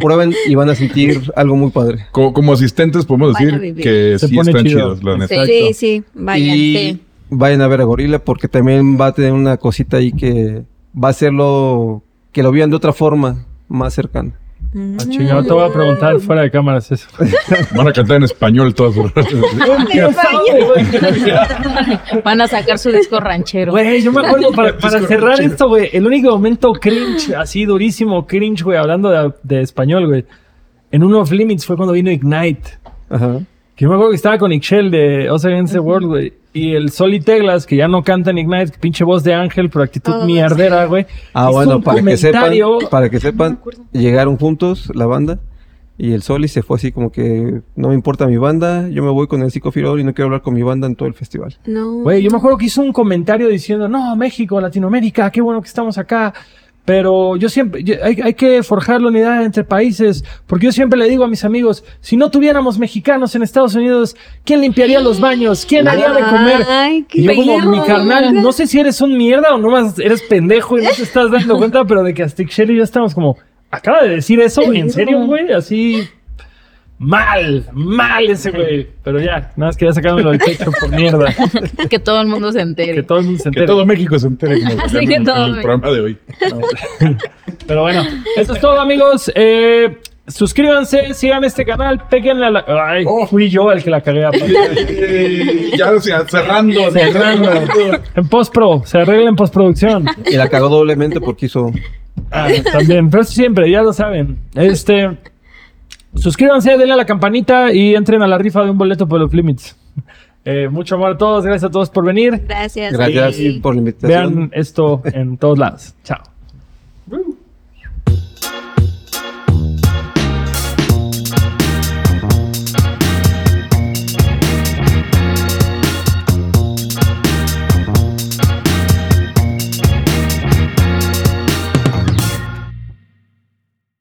prueben y van a sentir algo muy padre. Como, como asistentes podemos decir que Se sí pone están chido. chidos, la neta. Sí, sí, vayan. y sí. vayan a ver a Gorila porque también va a tener una cosita ahí que va a hacerlo que lo vean de otra forma más cercana. Ah, chingado, te voy a preguntar fuera de cámaras eso. Van a cantar en español todas sus Van a sacar su disco ranchero. Güey, yo me acuerdo para, para cerrar esto, güey. El único momento cringe, así durísimo cringe, güey, hablando de, de español, güey. En uno of Limits fue cuando vino Ignite. Ajá. Que yo me acuerdo que estaba con Ixchel de Us Against the World, güey. Y el Sol y Teglas, que ya no canta en Ignite, pinche voz de ángel, pero actitud Oh, mierdera, güey. Ah, Hizo bueno, un para que sepan, comentario- para que sepan, llegaron juntos la banda y el Soli se fue así como que no me importa mi banda, yo me voy con el psicofirol y no quiero hablar con mi banda en todo el festival. No. Güey, yo me acuerdo que hizo un comentario diciendo, no, México, Latinoamérica, qué bueno que estamos acá. Pero yo siempre, yo- hay, hay que forjar la unidad entre países, porque yo siempre le digo a mis amigos, si no tuviéramos mexicanos en Estados Unidos, ¿quién limpiaría los baños? ¿Quién haría de comer? Ay, qué Y yo como, mi carnal, no sé si eres un mierda o nomás eres pendejo y no te estás dando cuenta, pero de que hasta Ixchel y yo estamos como, acaba de decir eso, ¿en serio, güey? Así, mal, mal ese güey. Pero ya, nada más quería sacármelo del pecho por mierda. Que todo el mundo se entere. Que todo el mundo se Que entere. todo México se entere como Así en- que en todo el programa de hoy. Pero bueno, eso es todo, amigos. Eh, suscríbanse, sigan este canal, péguenle a la. Ay, fui yo el que la cagué. aparte. Eh, ya o sea, cerrando. Cerrando. En postpro, se arregla en postproducción. Y la cagó doblemente porque hizo... Ah, también, pero eso siempre, ya lo saben. Este. Suscríbanse, denle a la campanita y entren a la rifa de un boleto por los Limits. Eh, mucho amor a todos, gracias a todos por venir. Gracias. Gracias Sí. por la invitación. Vean esto en todos lados. Chao.